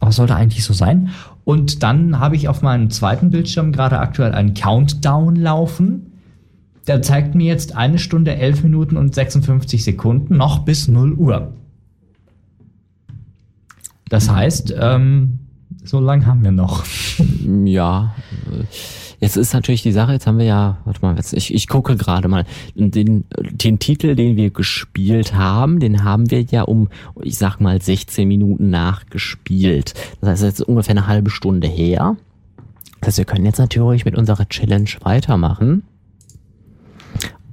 aber es sollte eigentlich so sein. Und dann habe ich auf meinem zweiten Bildschirm gerade aktuell einen Countdown laufen. Der zeigt mir jetzt eine Stunde, elf Minuten und 56 Sekunden noch bis 0 Uhr. Das heißt, ähm, so lang haben wir noch. Ja. Jetzt ist natürlich die Sache, jetzt haben wir ja, warte mal, jetzt, ich, ich gucke gerade mal, den, den Titel, den wir gespielt haben, den haben wir ja um, ich sag mal, 16 Minuten nachgespielt. Das heißt, jetzt ungefähr eine halbe Stunde her. Das heißt, wir können jetzt natürlich mit unserer Challenge weitermachen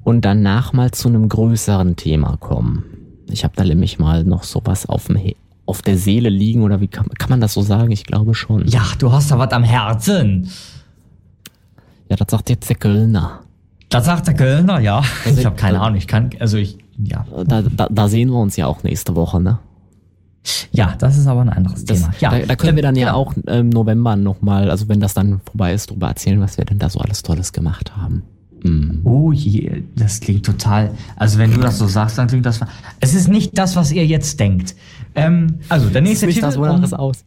und danach mal zu einem größeren Thema kommen. Ich habe da nämlich mal noch sowas auf dem auf der Seele liegen oder wie kann, kann man das so sagen? Ich glaube schon. Ja, du hast da was am Herzen. Ja, das sagt jetzt der Kölner. Das sagt der Kölner, ja. Also Ich habe keine Ahnung, ich kann, also ich, ja. Da, da, da sehen wir uns ja auch nächste Woche, ne? Ja, das ist aber ein anderes Das, Thema. Ja, da, da können wir dann ja genau. auch im November nochmal, also wenn das dann vorbei ist, drüber erzählen, was wir denn da so alles Tolles gemacht haben. Hm. Oh je, das klingt total. Also wenn du das so sagst, dann klingt das. Es ist nicht das, was ihr jetzt denkt. Ähm, also der nächste Nicht Titel, das, um, aus.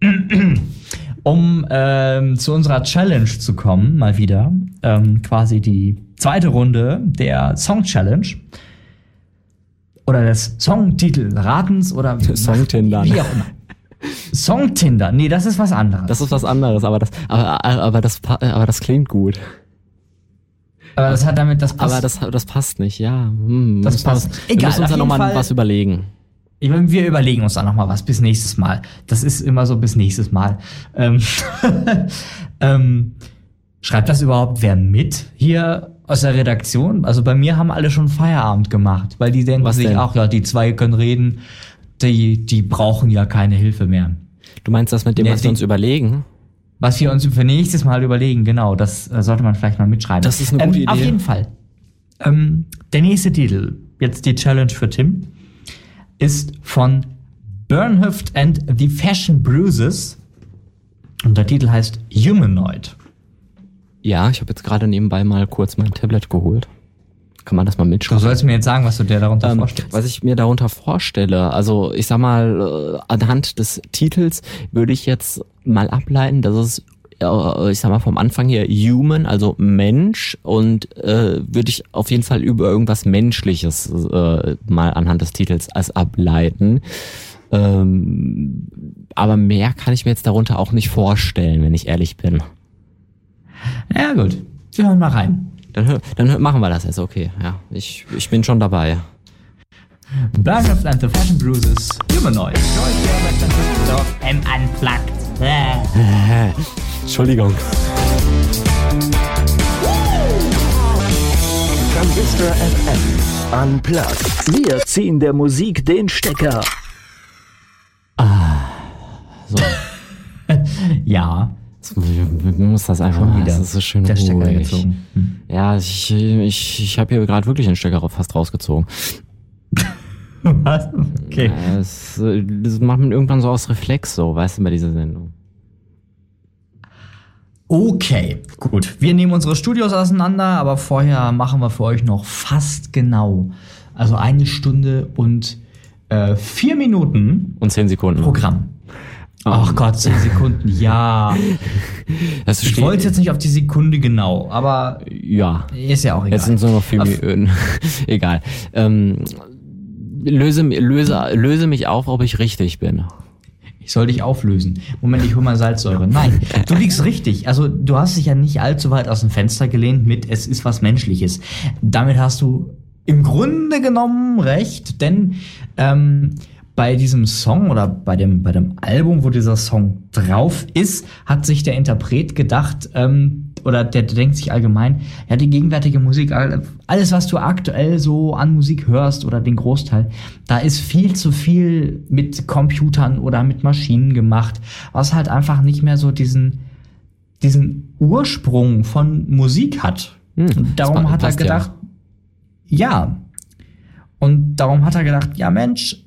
*clears throat* *clears throat* um ähm, zu unserer Challenge zu kommen, mal wieder, ähm, quasi die zweite Runde der Song Challenge oder des Songtitel Ratens oder Songtindern. Wie auch immer. Songtinder, nee, das ist was anderes. Das ist was anderes, aber das, aber, aber das, aber das klingt gut. aber das hat damit das passt. Aber das, das passt nicht, ja. Hm, Das wir passt. uns- Egal, wir müssen uns ja nochmal was überlegen. Ich meine, wir überlegen uns dann noch mal was bis nächstes Mal. Das ist immer so bis nächstes Mal. Ähm, *laughs* ähm, schreibt das überhaupt wer mit hier aus der Redaktion? Also bei mir haben alle schon Feierabend gemacht, weil die denken Was sich auch, ja, die zwei können reden, die, die brauchen ja keine Hilfe mehr. Du meinst das mit dem, Nee, was wir uns überlegen? Was wir uns für nächstes Mal überlegen, genau, das äh, sollte man vielleicht mal mitschreiben. Das ist eine gute ähm, Auf Idee. jeden Fall. Ähm, der nächste Titel, jetzt die Challenge für Tim, ist von Burnhoft and the Fashion Bruises. Und der Titel heißt Humanoid. Ja, ich habe jetzt gerade nebenbei mal kurz mein Tablet geholt. kann man das mal Du mitschreiben? sollst mir jetzt sagen, was du dir darunter Ähm, vorstellst. was ich mir darunter vorstelle, also ich sag mal, äh, anhand des Titels würde ich jetzt mal ableiten, dass es, ich sag mal, vom Anfang her human, also Mensch und äh, würde ich auf jeden Fall über irgendwas Menschliches äh, mal anhand des Titels als ableiten. Ähm, aber mehr kann ich mir jetzt darunter auch nicht vorstellen, wenn ich ehrlich bin. ja, gut. Wir hören mal rein. Dann, dann machen wir das jetzt, okay. Ja, ich, ich bin schon dabei. Blackcraft and the Fashion Bruises, Humanoid. M Unplugged. *laughs* *laughs* Entschuldigung. Transistor FM. Unplugged. Wir ziehen der Musik den Stecker. So. *laughs* Ja, Ich muss das einfach mal. wieder. Das ist so schön der Stecker ruhig. gezogen. Hm. Ja, ich, ich, ich habe hier gerade wirklich den Stecker fast rausgezogen. *laughs* Was? Okay. Ja, Das, das macht man irgendwann so aus Reflex so, weißt du, bei dieser Sendung. Okay, gut. Wir nehmen unsere Studios auseinander, aber vorher machen wir für euch noch fast genau. Also eine Stunde und äh, vier Minuten Und zehn Sekunden. Programm. Ach Gott, zehn Sekunden, ja. Das Ich wollte jetzt nicht auf die Sekunde genau, aber ja. ist ja auch egal. Jetzt sind nur noch vier Minuten. *laughs* Egal. Ähm, löse, löse, löse mich auf, ob ich richtig bin. Ich soll dich auflösen. Moment, ich hol mal Salzsäure. Nein, du liegst richtig. Also du hast dich ja nicht allzu weit aus dem Fenster gelehnt mit es ist was Menschliches. Damit hast du im Grunde genommen recht, denn ähm, bei diesem Song oder bei dem, bei dem Album, wo dieser Song drauf ist, hat sich der Interpret gedacht, ähm, oder der denkt sich allgemein, ja, die gegenwärtige Musik, all- alles, was du aktuell so an Musik hörst oder den Großteil, da ist viel zu viel mit Computern oder mit Maschinen gemacht, was halt einfach nicht mehr so diesen, diesen Ursprung von Musik hat. Hm, Und darum hat er passt ja. gedacht, ja. Und darum hat er gedacht, ja Mensch,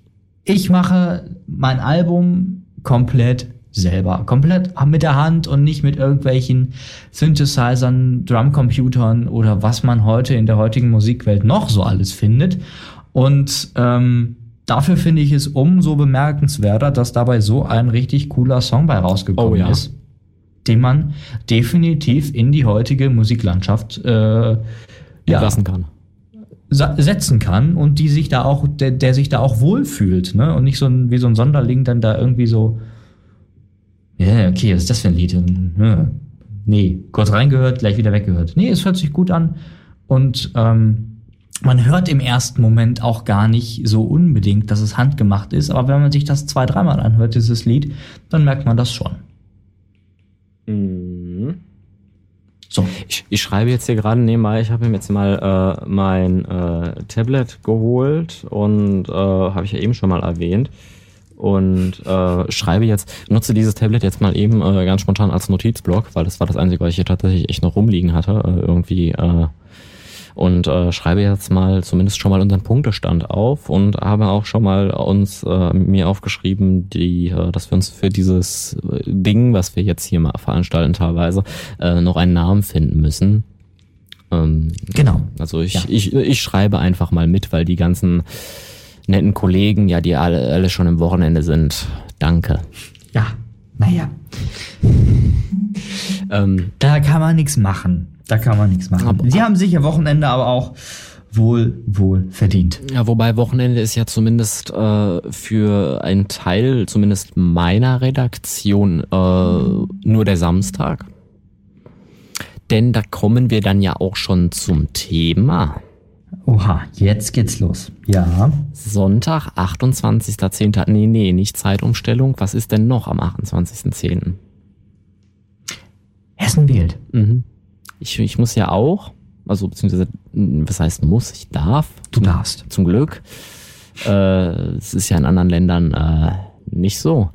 ich mache mein Album komplett selber. Komplett mit der Hand und nicht mit irgendwelchen Synthesizern, Drumcomputern oder was man heute in der heutigen Musikwelt noch so alles findet. Und ähm, dafür finde ich es umso bemerkenswerter, dass dabei so ein richtig cooler Song bei rausgekommen Oh ja. ist, den man definitiv in die heutige Musiklandschaft äh, ja, Lassen kann. Setzen kann und die sich da auch, der, der sich da auch wohlfühlt, ne? Und nicht so ein, wie so ein Sonderling dann da irgendwie so, ja, okay, was ist das für ein Lied? Ja, nee, kurz reingehört, gleich wieder weggehört. Nee, es hört sich gut an und ähm, man hört im ersten Moment auch gar nicht so unbedingt, dass es handgemacht ist, aber wenn man sich das zwei, dreimal anhört, dieses Lied, dann merkt man das schon. So, Ich, ich schreibe jetzt hier gerade nebenbei, ich habe mir jetzt mal äh, mein äh, Tablet geholt und äh, habe ich ja eben schon mal erwähnt. Und äh, schreibe jetzt, nutze dieses Tablet jetzt mal eben äh, ganz spontan als Notizblock, weil das war das Einzige, was ich hier tatsächlich echt noch rumliegen hatte, äh, irgendwie. Und äh, schreibe jetzt mal zumindest schon mal unseren Punktestand auf und habe auch schon mal uns äh, mir aufgeschrieben, die, äh, dass wir uns für dieses äh, Ding, was wir jetzt hier mal veranstalten teilweise, äh, noch einen Namen finden müssen. Ähm, genau. also ich, Ja. ich, ich schreibe einfach mal mit, weil die ganzen netten Kollegen, ja, die alle, alle schon im Wochenende sind. Danke. Ja, naja. Ähm, Da kann man nichts machen. Da kann man nichts machen. Aber- Sie haben sich ihr Wochenende aber auch wohl, wohl verdient. Ja, wobei Wochenende ist ja zumindest äh, für einen Teil, zumindest meiner Redaktion, äh, nur der Samstag. Denn da kommen wir dann ja auch schon zum Thema. Oha, jetzt geht's los. Ja. Sonntag, 28.10. Nee, nee, nicht Zeitumstellung. Was ist denn noch am 28.10.? Hessen wählt. Mhm. Ich, ich muss ja auch, also beziehungsweise, mh, was heißt muss, ich darf. Du darfst. Zum Glück. Äh, es ist ja in anderen Ländern äh, nicht so.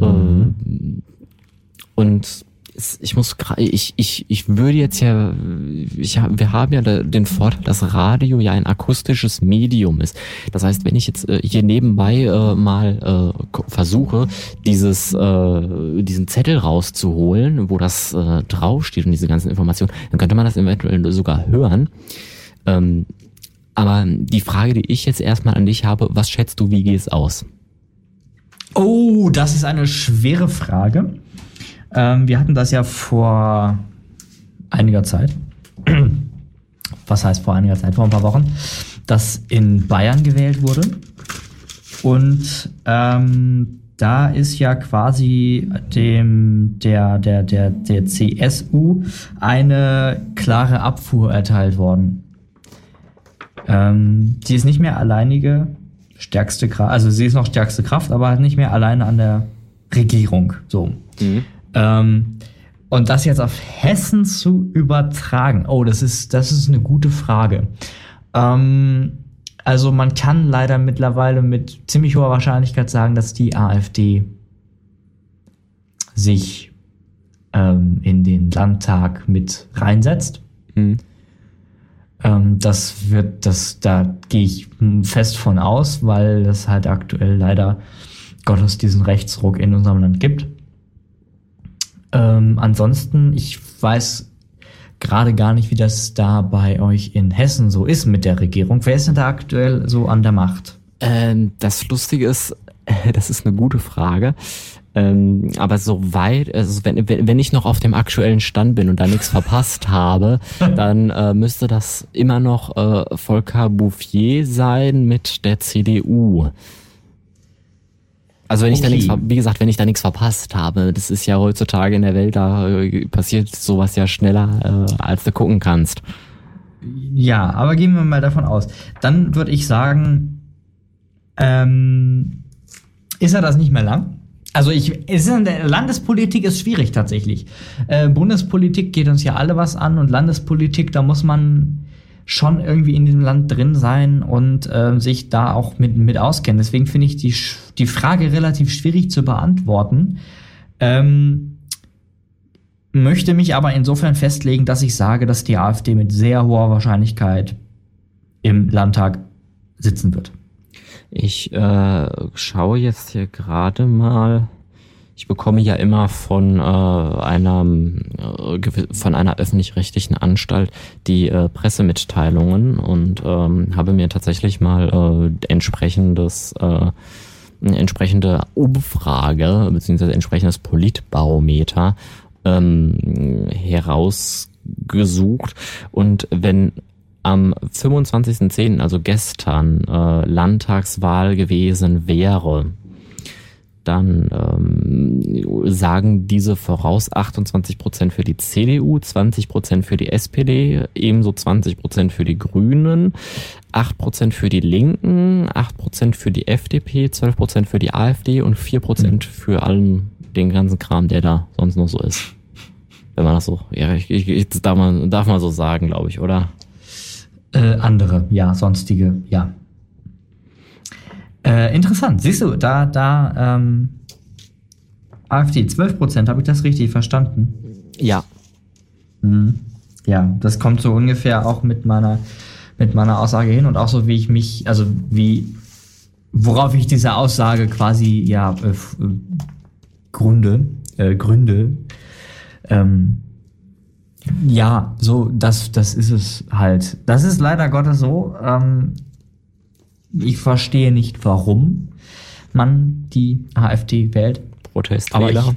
Mhm. Äh, und ich muss ich, ich, ich würde jetzt ja, ich, wir haben ja den Vorteil, dass Radio ja ein akustisches Medium ist. Das heißt, wenn ich jetzt äh, hier nebenbei äh, mal äh, versuche, dieses, äh, diesen Zettel rauszuholen, wo das äh, draufsteht und diese ganzen Informationen, dann könnte man das eventuell sogar hören. Ähm, aber die Frage, die ich jetzt erstmal an dich habe, was schätzt du, wie geht es aus? Oh, das ist eine schwere Frage. Ähm, wir hatten das ja vor einiger Zeit. *clears throat* Was heißt vor einiger Zeit? Vor ein paar Wochen, dass in Bayern gewählt wurde. Und ähm, da ist ja quasi dem der der der der CSU eine klare Abfuhr erteilt worden. Ähm, sie ist nicht mehr alleinige stärkste Kraft, also sie ist noch stärkste Kraft, aber halt nicht mehr alleine an der Regierung. So. Ähm, und das jetzt auf Hessen zu übertragen, oh, das ist, das ist eine gute Frage. Ähm, also man kann leider mittlerweile mit ziemlich hoher Wahrscheinlichkeit sagen, dass die AfD sich ähm, in den Landtag mit reinsetzt. Mhm. Ähm, das wird, das, da gehe ich fest von aus, weil es halt aktuell leider Gottes diesen Rechtsruck in unserem Land gibt. Ähm, ansonsten, ich weiß gerade gar nicht, wie das da bei euch in Hessen so ist mit der Regierung. Wer ist denn da aktuell so an der Macht? Ähm, das Lustige ist, *laughs* das ist eine gute Frage. Ähm, aber soweit, also wenn, wenn ich noch auf dem aktuellen Stand bin und da nichts verpasst *laughs* habe, dann äh, müsste das immer noch äh, Volker Bouffier sein mit der CDU. Also wenn ich da Okay. nichts, wie gesagt, wenn ich da nichts verpasst habe, das ist ja heutzutage in der Welt, da äh, passiert sowas ja schneller, äh, als du gucken kannst. Ja, aber gehen wir mal davon aus. Dann würde ich sagen, ähm, ist er das nicht mehr lang? Also ich, es ist in der Landespolitik ist schwierig tatsächlich. Äh, Bundespolitik geht uns ja alle was an und Landespolitik, da muss man schon irgendwie in diesem Land drin sein und äh, sich da auch mit, mit auskennen. Deswegen finde ich die, die Frage relativ schwierig zu beantworten. Ähm, möchte mich aber insofern festlegen, dass ich sage, dass die AfD mit sehr hoher Wahrscheinlichkeit im Landtag sitzen wird. Ich äh, schaue jetzt hier gerade mal. Ich bekomme ja immer von äh, einer äh, von einer öffentlich-rechtlichen Anstalt die äh, Pressemitteilungen und ähm, habe mir tatsächlich mal äh, entsprechendes äh, eine entsprechende Umfrage beziehungsweise entsprechendes Politbarometer ähm, herausgesucht und wenn am 25.10., also gestern, äh, Landtagswahl gewesen wäre, dann ähm, sagen diese voraus 28% für die CDU, 20% für die SPD, ebenso 20% für die Grünen, 8% für die Linken, 8% für die FDP, 12% für die AfD und 4% für allen den ganzen Kram, der da sonst noch so ist. Wenn man das so, ja, ich, ich, ich darf man, darf man so sagen, glaube ich, oder? Äh, andere, ja, sonstige, ja. Äh, interessant. Siehst du, da, da, ähm, AfD 12%, habe ich das richtig verstanden? Ja, Mhm. Ja, das kommt so ungefähr auch mit meiner, mit meiner Aussage hin und auch so, wie ich mich, also wie, worauf ich diese Aussage quasi, ja, äh, äh, Gründe, äh, Gründe, ähm, ja, so, das, das ist es halt. Das ist leider Gottes so. Ähm, ich verstehe nicht, warum man die AfD wählt. Protestwähler.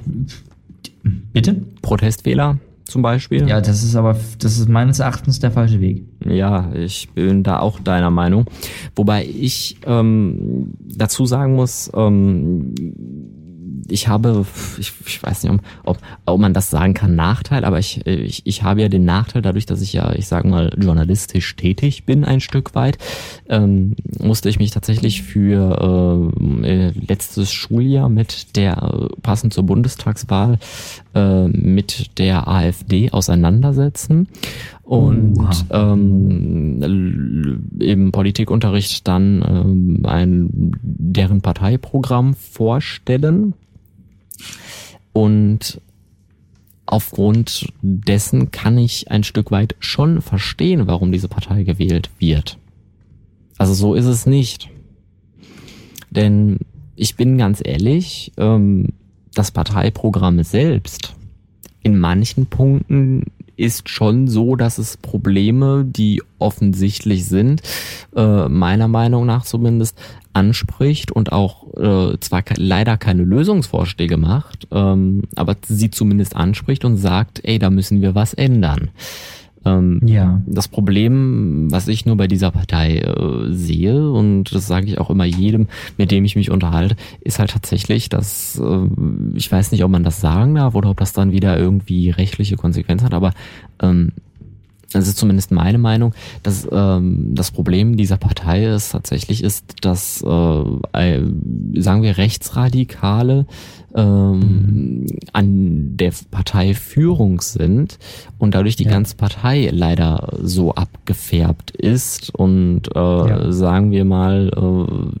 ich, bitte? Protestwähler zum Beispiel. Ja, das ist aber, das ist meines Erachtens der falsche Weg. Ja, ich bin da auch deiner Meinung. Wobei ich ähm, dazu sagen muss, ähm, ich habe, ich, ich weiß nicht, ob, ob, man das sagen kann, Nachteil, aber ich, ich, ich habe ja den Nachteil, dadurch, dass ich ja, ich sage mal, journalistisch tätig bin ein Stück weit, ähm, musste ich mich tatsächlich für äh, letztes Schuljahr mit der, äh, passend zur Bundestagswahl, äh, mit der AfD auseinandersetzen. Und Oha. ähm, im Politikunterricht dann ähm, ein deren Parteiprogramm vorstellen. Und aufgrund dessen kann ich ein Stück weit schon verstehen, warum diese Partei gewählt wird. Also so ist es nicht. Denn ich bin ganz ehrlich, ähm, das Parteiprogramm selbst in manchen Punkten ist schon so, dass es Probleme, die offensichtlich sind, äh, meiner Meinung nach zumindest, anspricht und auch äh, zwar leider keine Lösungsvorschläge macht, ähm, aber sie zumindest anspricht und sagt, ey, da müssen wir was ändern. Ähm, Ja. Das Problem, was ich nur bei dieser Partei äh, sehe, und das sage ich auch immer jedem, mit dem ich mich unterhalte, ist halt tatsächlich, dass äh, ich weiß nicht, ob man das sagen darf oder ob das dann wieder irgendwie rechtliche Konsequenzen hat, aber ähm, das ist zumindest meine Meinung, dass ähm, das Problem dieser Partei ist tatsächlich ist, dass äh, sagen wir Rechtsradikale ähm, an der Parteiführung sind und dadurch die Ja. ganze Partei leider so abgefärbt ist und äh, Ja. sagen wir mal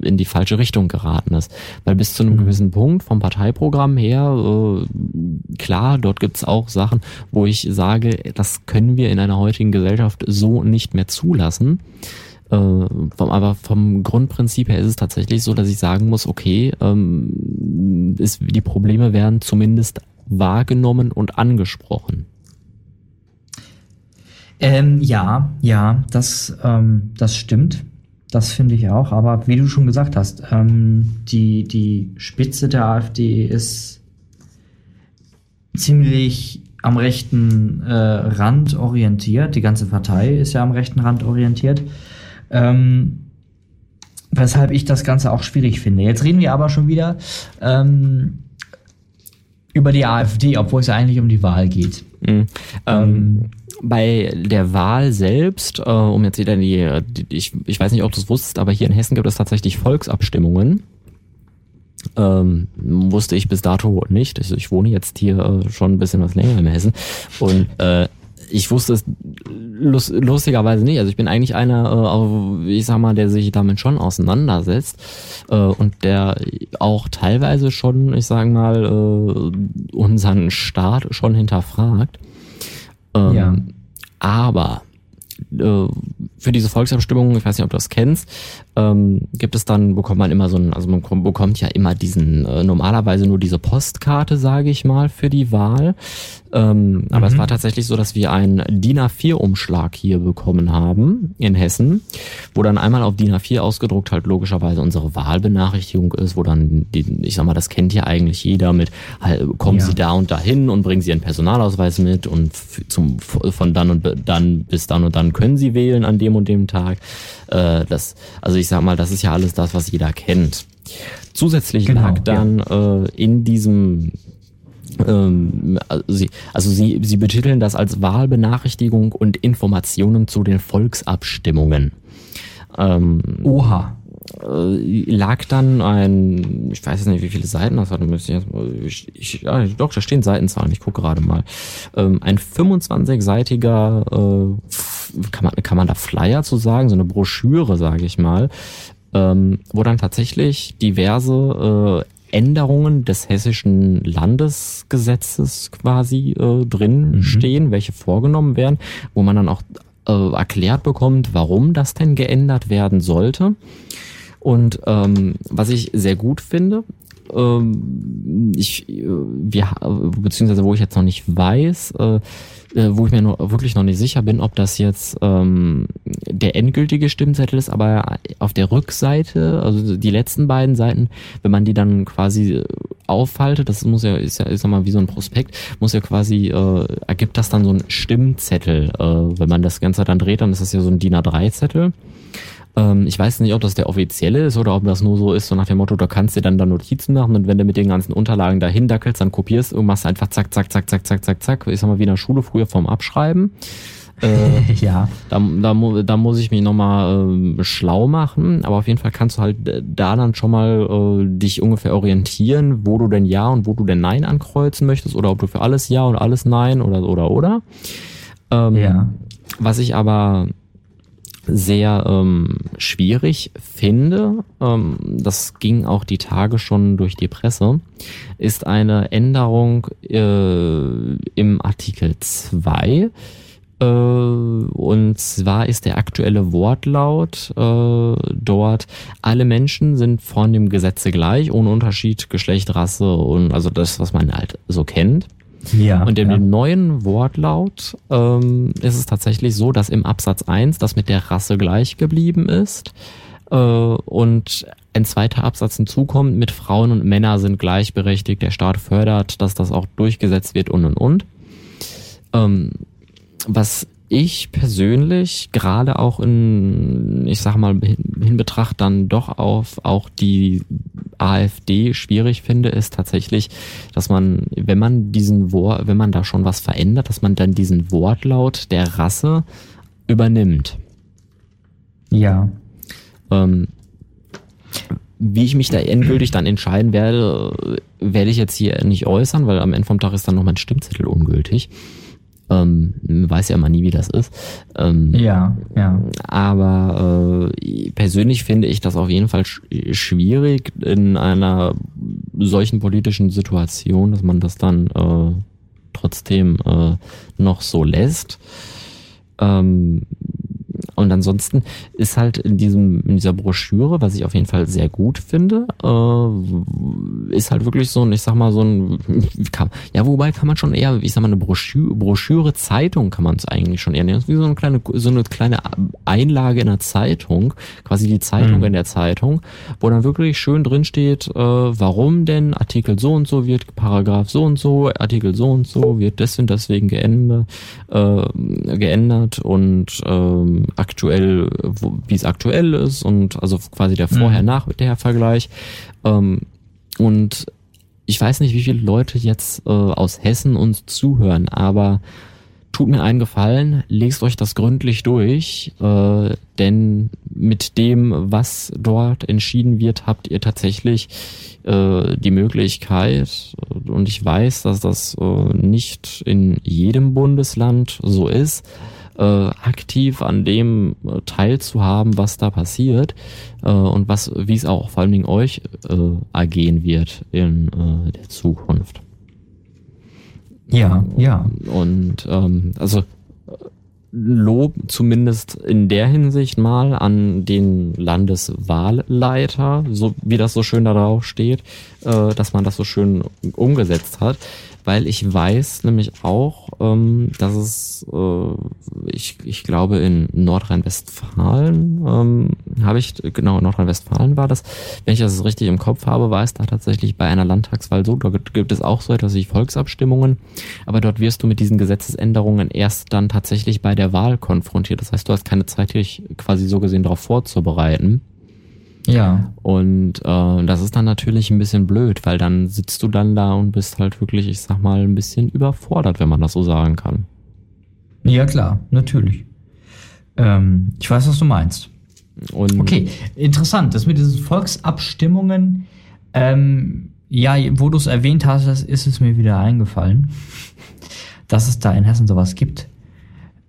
äh, in die falsche Richtung geraten ist. Weil bis zu einem gewissen Punkt vom Parteiprogramm her, äh, klar, dort gibt's auch Sachen, wo ich sage, das können wir in einer heutigen Gesellschaft so nicht mehr zulassen. Äh, vom, aber vom Grundprinzip her ist es tatsächlich so, dass ich sagen muss, okay, ähm, ist, die Probleme werden zumindest wahrgenommen und angesprochen. Ähm, ja, ja, das, ähm, das stimmt. Das finde ich auch. Aber wie du schon gesagt hast, ähm, die, die Spitze der AfD ist ziemlich am rechten äh, Rand orientiert. Die ganze Partei ist ja am rechten Rand orientiert. Ähm, weshalb ich das Ganze auch schwierig finde. Jetzt reden wir aber schon wieder ähm, über die AfD, obwohl es ja eigentlich um die Wahl geht. Mhm. Ähm, bei der Wahl selbst, äh, um jetzt wieder die, die ich, ich weiß nicht, ob du es wusstest, aber hier in Hessen gibt es tatsächlich Volksabstimmungen. Ähm, wusste ich bis dato nicht. Also ich wohne jetzt hier äh, schon ein bisschen was länger in Hessen und äh, ich wusste es lust, lustigerweise nicht. Also ich bin eigentlich einer, äh, ich sag mal, der sich damit schon auseinandersetzt äh, und der auch teilweise schon, ich sag mal, äh, unseren Staat schon hinterfragt. Ähm, Ja. Aber äh, für diese Volksabstimmung, ich weiß nicht, ob du das kennst, ähm, gibt es dann, bekommt man immer so ein, also man kom- bekommt ja immer diesen, äh, normalerweise nur diese Postkarte, sage ich mal, für die Wahl. Ähm, Aber es war tatsächlich so, dass wir einen DIN A4-Umschlag hier bekommen haben in Hessen, wo dann einmal auf DIN A4 ausgedruckt halt logischerweise unsere Wahlbenachrichtigung ist, wo dann, die, ich sag mal, das kennt ja eigentlich jeder mit, halt, kommen Ja. Sie da und dahin und bringen Sie Ihren Personalausweis mit und zum, von dann und dann bis dann und dann können Sie wählen an dem und dem Tag. Äh, das, also ich sag mal, das ist ja alles das, was jeder kennt. Zusätzlich Genau, lag dann äh, in diesem also sie, also sie, sie betiteln das als Wahlbenachrichtigung und Informationen zu den Volksabstimmungen. Ähm, Oha. äh, lag dann ein, ich weiß jetzt nicht, wie viele Seiten das hatte, müsste ich jetzt mal, ich, ich, ja, doch, da stehen Seitenzahlen, ich gucke gerade mal. Ähm, ein 25-seitiger, äh, kann, man, kann man da Flyer zu sagen, so eine Broschüre, sage ich mal, ähm, wo dann tatsächlich diverse äh, Änderungen des hessischen Landesgesetzes quasi äh, drin stehen, welche vorgenommen werden, wo man dann auch äh, erklärt bekommt, warum das denn geändert werden sollte. Und ähm, was ich sehr gut finde, ähm, ich, äh, wir, beziehungsweise wo ich jetzt noch nicht weiß, äh, äh, wo ich mir noch, wirklich noch nicht sicher bin, ob das jetzt ähm, der endgültige Stimmzettel ist, aber auf der Rückseite, also die letzten beiden Seiten, wenn man die dann quasi äh, aufhaltet, das muss ja, ist ja, ist ja mal wie so ein Prospekt, muss ja quasi, äh, ergibt das dann so ein Stimmzettel. Äh, wenn man das Ganze dann dreht, dann ist das ja so ein DIN A3-Zettel. Ähm, ich weiß nicht, ob das der offizielle ist oder ob das nur so ist, so nach dem Motto, da kannst du dann da Notizen machen und wenn du mit den ganzen Unterlagen dahin dackelst, dann kopierst und machst einfach zack, zack, zack, zack, zack, zack, zack. Ich sag mal, wie in der Schule früher vom Abschreiben. Äh, *laughs* ja. da, da, da muss ich mich nochmal ähm, schlau machen, aber auf jeden Fall kannst du halt äh, da dann schon mal äh, dich ungefähr orientieren, wo du denn Ja und wo du denn Nein ankreuzen möchtest oder ob du für alles Ja und alles Nein oder oder oder. Ähm, Ja. Was ich aber sehr ähm, schwierig finde, ähm, das ging auch die Tage schon durch die Presse, ist eine Änderung äh, im Artikel 2. Äh, und zwar ist der aktuelle Wortlaut äh, dort, alle Menschen sind von dem Gesetze gleich, ohne Unterschied, Geschlecht, Rasse und also das, was man halt so kennt. Ja. Und in ja. dem neuen Wortlaut ähm, ist es tatsächlich so, dass im Absatz 1 das mit der Rasse gleich geblieben ist äh, und ein zweiter Absatz hinzukommt mit Frauen und Männer sind gleichberechtigt, der Staat fördert, dass das auch durchgesetzt wird und und und. Ähm, was ich persönlich gerade auch in, ich sag mal, hin hin betracht dann doch auf auch die AfD schwierig finde, ist tatsächlich, dass man, wenn man diesen Wort, wenn man da schon was verändert, dass man dann diesen Wortlaut der Rasse übernimmt. ja. Ähm, wie ich mich da endgültig dann entscheiden werde, werde ich jetzt hier nicht äußern, weil am Ende vom Tag ist dann noch mein Stimmzettel ungültig. Ähm, man weiß ja immer nie, wie das ist. Ähm, Ja, ja. aber äh, persönlich finde ich das auf jeden Fall sch schwierig in einer solchen politischen Situation, dass man das dann äh, trotzdem äh, noch so lässt. Ähm, und ansonsten ist halt in diesem in dieser Broschüre, was ich auf jeden Fall sehr gut finde, äh, ist halt wirklich so ein, ich sag mal so ein, kann, ja wobei kann man schon eher, ich sag mal eine Broschüre, Broschüre Zeitung kann man es eigentlich schon eher Das ist wie so eine kleine so eine kleine Einlage in der Zeitung, quasi die Zeitung Mhm. in der Zeitung, wo dann wirklich schön drin steht, äh, warum denn Artikel so und so wird Paragraph so und so, Artikel so und so wird deswegen deswegen geändert, äh, geändert und ähm, aktuell, wie es aktuell ist und also quasi der Vorher-Nachher-Vergleich. Ähm, und ich weiß nicht, wie viele Leute jetzt äh, aus Hessen uns zuhören, aber tut mir einen Gefallen, lest euch das gründlich durch, äh, denn mit dem, was dort entschieden wird, habt ihr tatsächlich äh, die Möglichkeit, und ich weiß, dass das äh, nicht in jedem Bundesland so ist, äh, aktiv an dem äh, teilzuhaben, was da passiert äh, und was, wie es auch vor allen Dingen euch äh, ergehen wird in äh, der Zukunft. Ja, ja. Und ähm, also Lob zumindest in der Hinsicht mal an den Landeswahlleiter, so wie das so schön da drauf steht, äh, dass man das so schön umgesetzt hat. Weil ich weiß nämlich auch, ähm, dass es, äh, ich, ich glaube in Nordrhein-Westfalen, ähm, habe ich, genau, in Nordrhein-Westfalen war das, wenn ich das richtig im Kopf habe, war es da tatsächlich bei einer Landtagswahl so, da gibt es auch so etwas wie Volksabstimmungen, aber dort wirst du mit diesen Gesetzesänderungen erst dann tatsächlich bei der Wahl konfrontiert. Das heißt, du hast keine Zeit, dich quasi so gesehen darauf vorzubereiten. Ja. Und äh, das ist dann natürlich ein bisschen blöd, weil dann sitzt du dann da und bist halt wirklich, ich sag mal, ein bisschen überfordert, wenn man das so sagen kann. Ja, klar, natürlich. Ähm, ich weiß, was du meinst. Und Okay, interessant. Das mit diesen Volksabstimmungen, ähm, ja, wo du es erwähnt hast, ist es mir wieder eingefallen, dass es da in Hessen sowas gibt.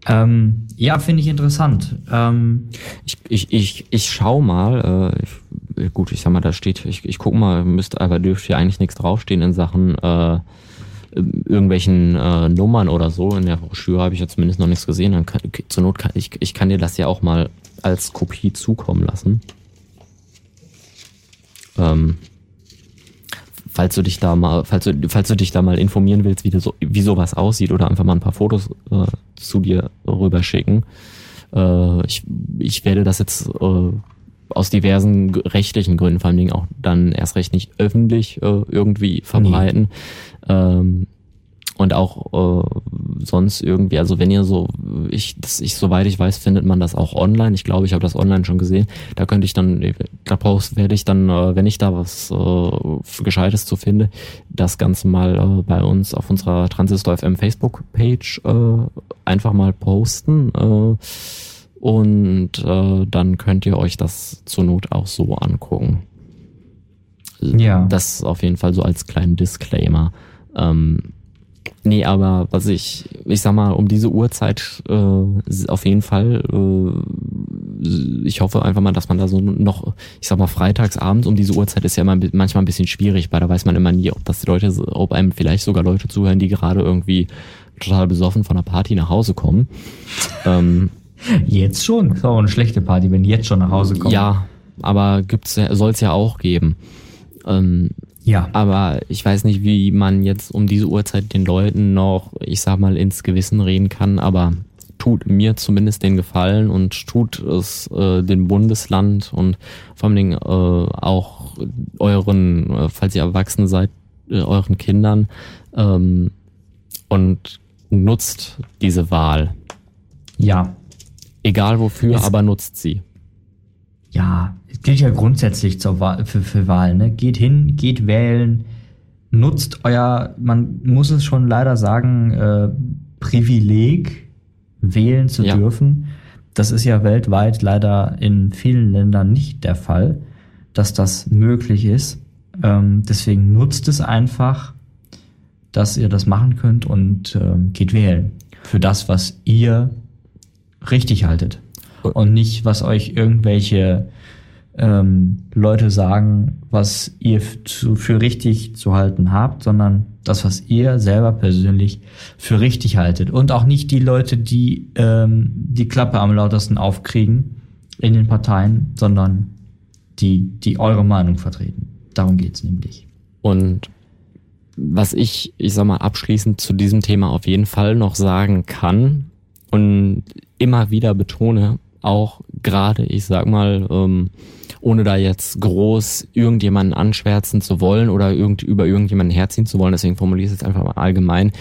Ähm, ja, finde ich interessant. Ähm, Ich, ich, ich, ich schau mal, äh, ich, gut, ich sag mal, da steht, ich, ich guck mal, müsste, aber dürfte hier eigentlich nichts draufstehen in Sachen äh, irgendwelchen äh, Nummern oder so. In der Broschüre habe ich jetzt zumindest noch nichts gesehen. Dann kann, zur Not kann ich, ich kann dir das ja auch mal als Kopie zukommen lassen. Ähm, falls du dich da mal, falls du, falls du dich da mal informieren willst, wie, so, wie sowas aussieht oder einfach mal ein paar Fotos äh, zu dir rüberschicken. Äh, ich, ich werde das jetzt äh, aus diversen rechtlichen Gründen, vor allen Dingen auch dann erst recht nicht öffentlich äh, irgendwie verbreiten. Ähm, und auch äh, sonst irgendwie, also wenn ihr so, ich, das, ich, soweit ich weiß, findet man das auch online. Ich glaube, ich habe das online schon gesehen. Da könnte ich dann, da post, werde ich dann, äh, wenn ich da was äh, Gescheites zu finde, das Ganze mal äh, bei uns auf unserer Transistor FM Facebook-Page äh, einfach mal posten. Äh, und äh, dann könnt ihr euch das zur Not auch so angucken. Ja. Das auf jeden Fall so als kleinen Disclaimer. Ähm, nee, aber was ich, ich sag mal, um diese Uhrzeit äh, auf jeden Fall, äh, ich hoffe einfach mal, dass man da so noch, ich sag mal, freitags abends um diese Uhrzeit ist ja immer manchmal ein bisschen schwierig, weil da weiß man immer nie, ob das die Leute, ob einem vielleicht sogar Leute zuhören, die gerade irgendwie total besoffen von einer Party nach Hause kommen. ähm, jetzt schon. Ist auch eine schlechte Party, wenn die jetzt schon nach Hause kommen. Ja, aber gibt's ja, soll es ja auch geben. Ähm, Ja. Aber ich weiß nicht, wie man jetzt um diese Uhrzeit den Leuten noch, ich sag mal, ins Gewissen reden kann, aber tut mir zumindest den Gefallen und tut es äh, dem Bundesland und vor allen Dingen äh, auch euren, äh, falls ihr erwachsen seid, äh, euren Kindern ähm, und nutzt diese Wahl. Ja. Egal wofür, Es- aber nutzt sie. Ja, gilt ja grundsätzlich zur Wahl, für, für Wahlen. Ne? Geht hin, geht wählen, nutzt euer, man muss es schon leider sagen, äh, Privileg, wählen zu Ja. dürfen. Das ist ja weltweit leider in vielen Ländern nicht der Fall, dass das möglich ist. Ähm, deswegen nutzt es einfach, dass ihr das machen könnt und ähm, geht wählen. Für das, was ihr richtig haltet. Und nicht, was euch irgendwelche ähm, Leute sagen, was ihr zu, für richtig zu halten habt, sondern das, was ihr selber persönlich für richtig haltet. Und auch nicht die Leute, die ähm, die Klappe am lautesten aufkriegen in den Parteien, sondern die, die eure Meinung vertreten. Darum geht's nämlich. Und was ich, ich sag mal, abschließend zu diesem Thema auf jeden Fall noch sagen kann und immer wieder betone, auch gerade, ich sag mal, ähm, ohne da jetzt groß irgendjemanden anschwärzen zu wollen oder irgend, über irgendjemanden herziehen zu wollen, deswegen formuliere ich es jetzt einfach mal allgemein,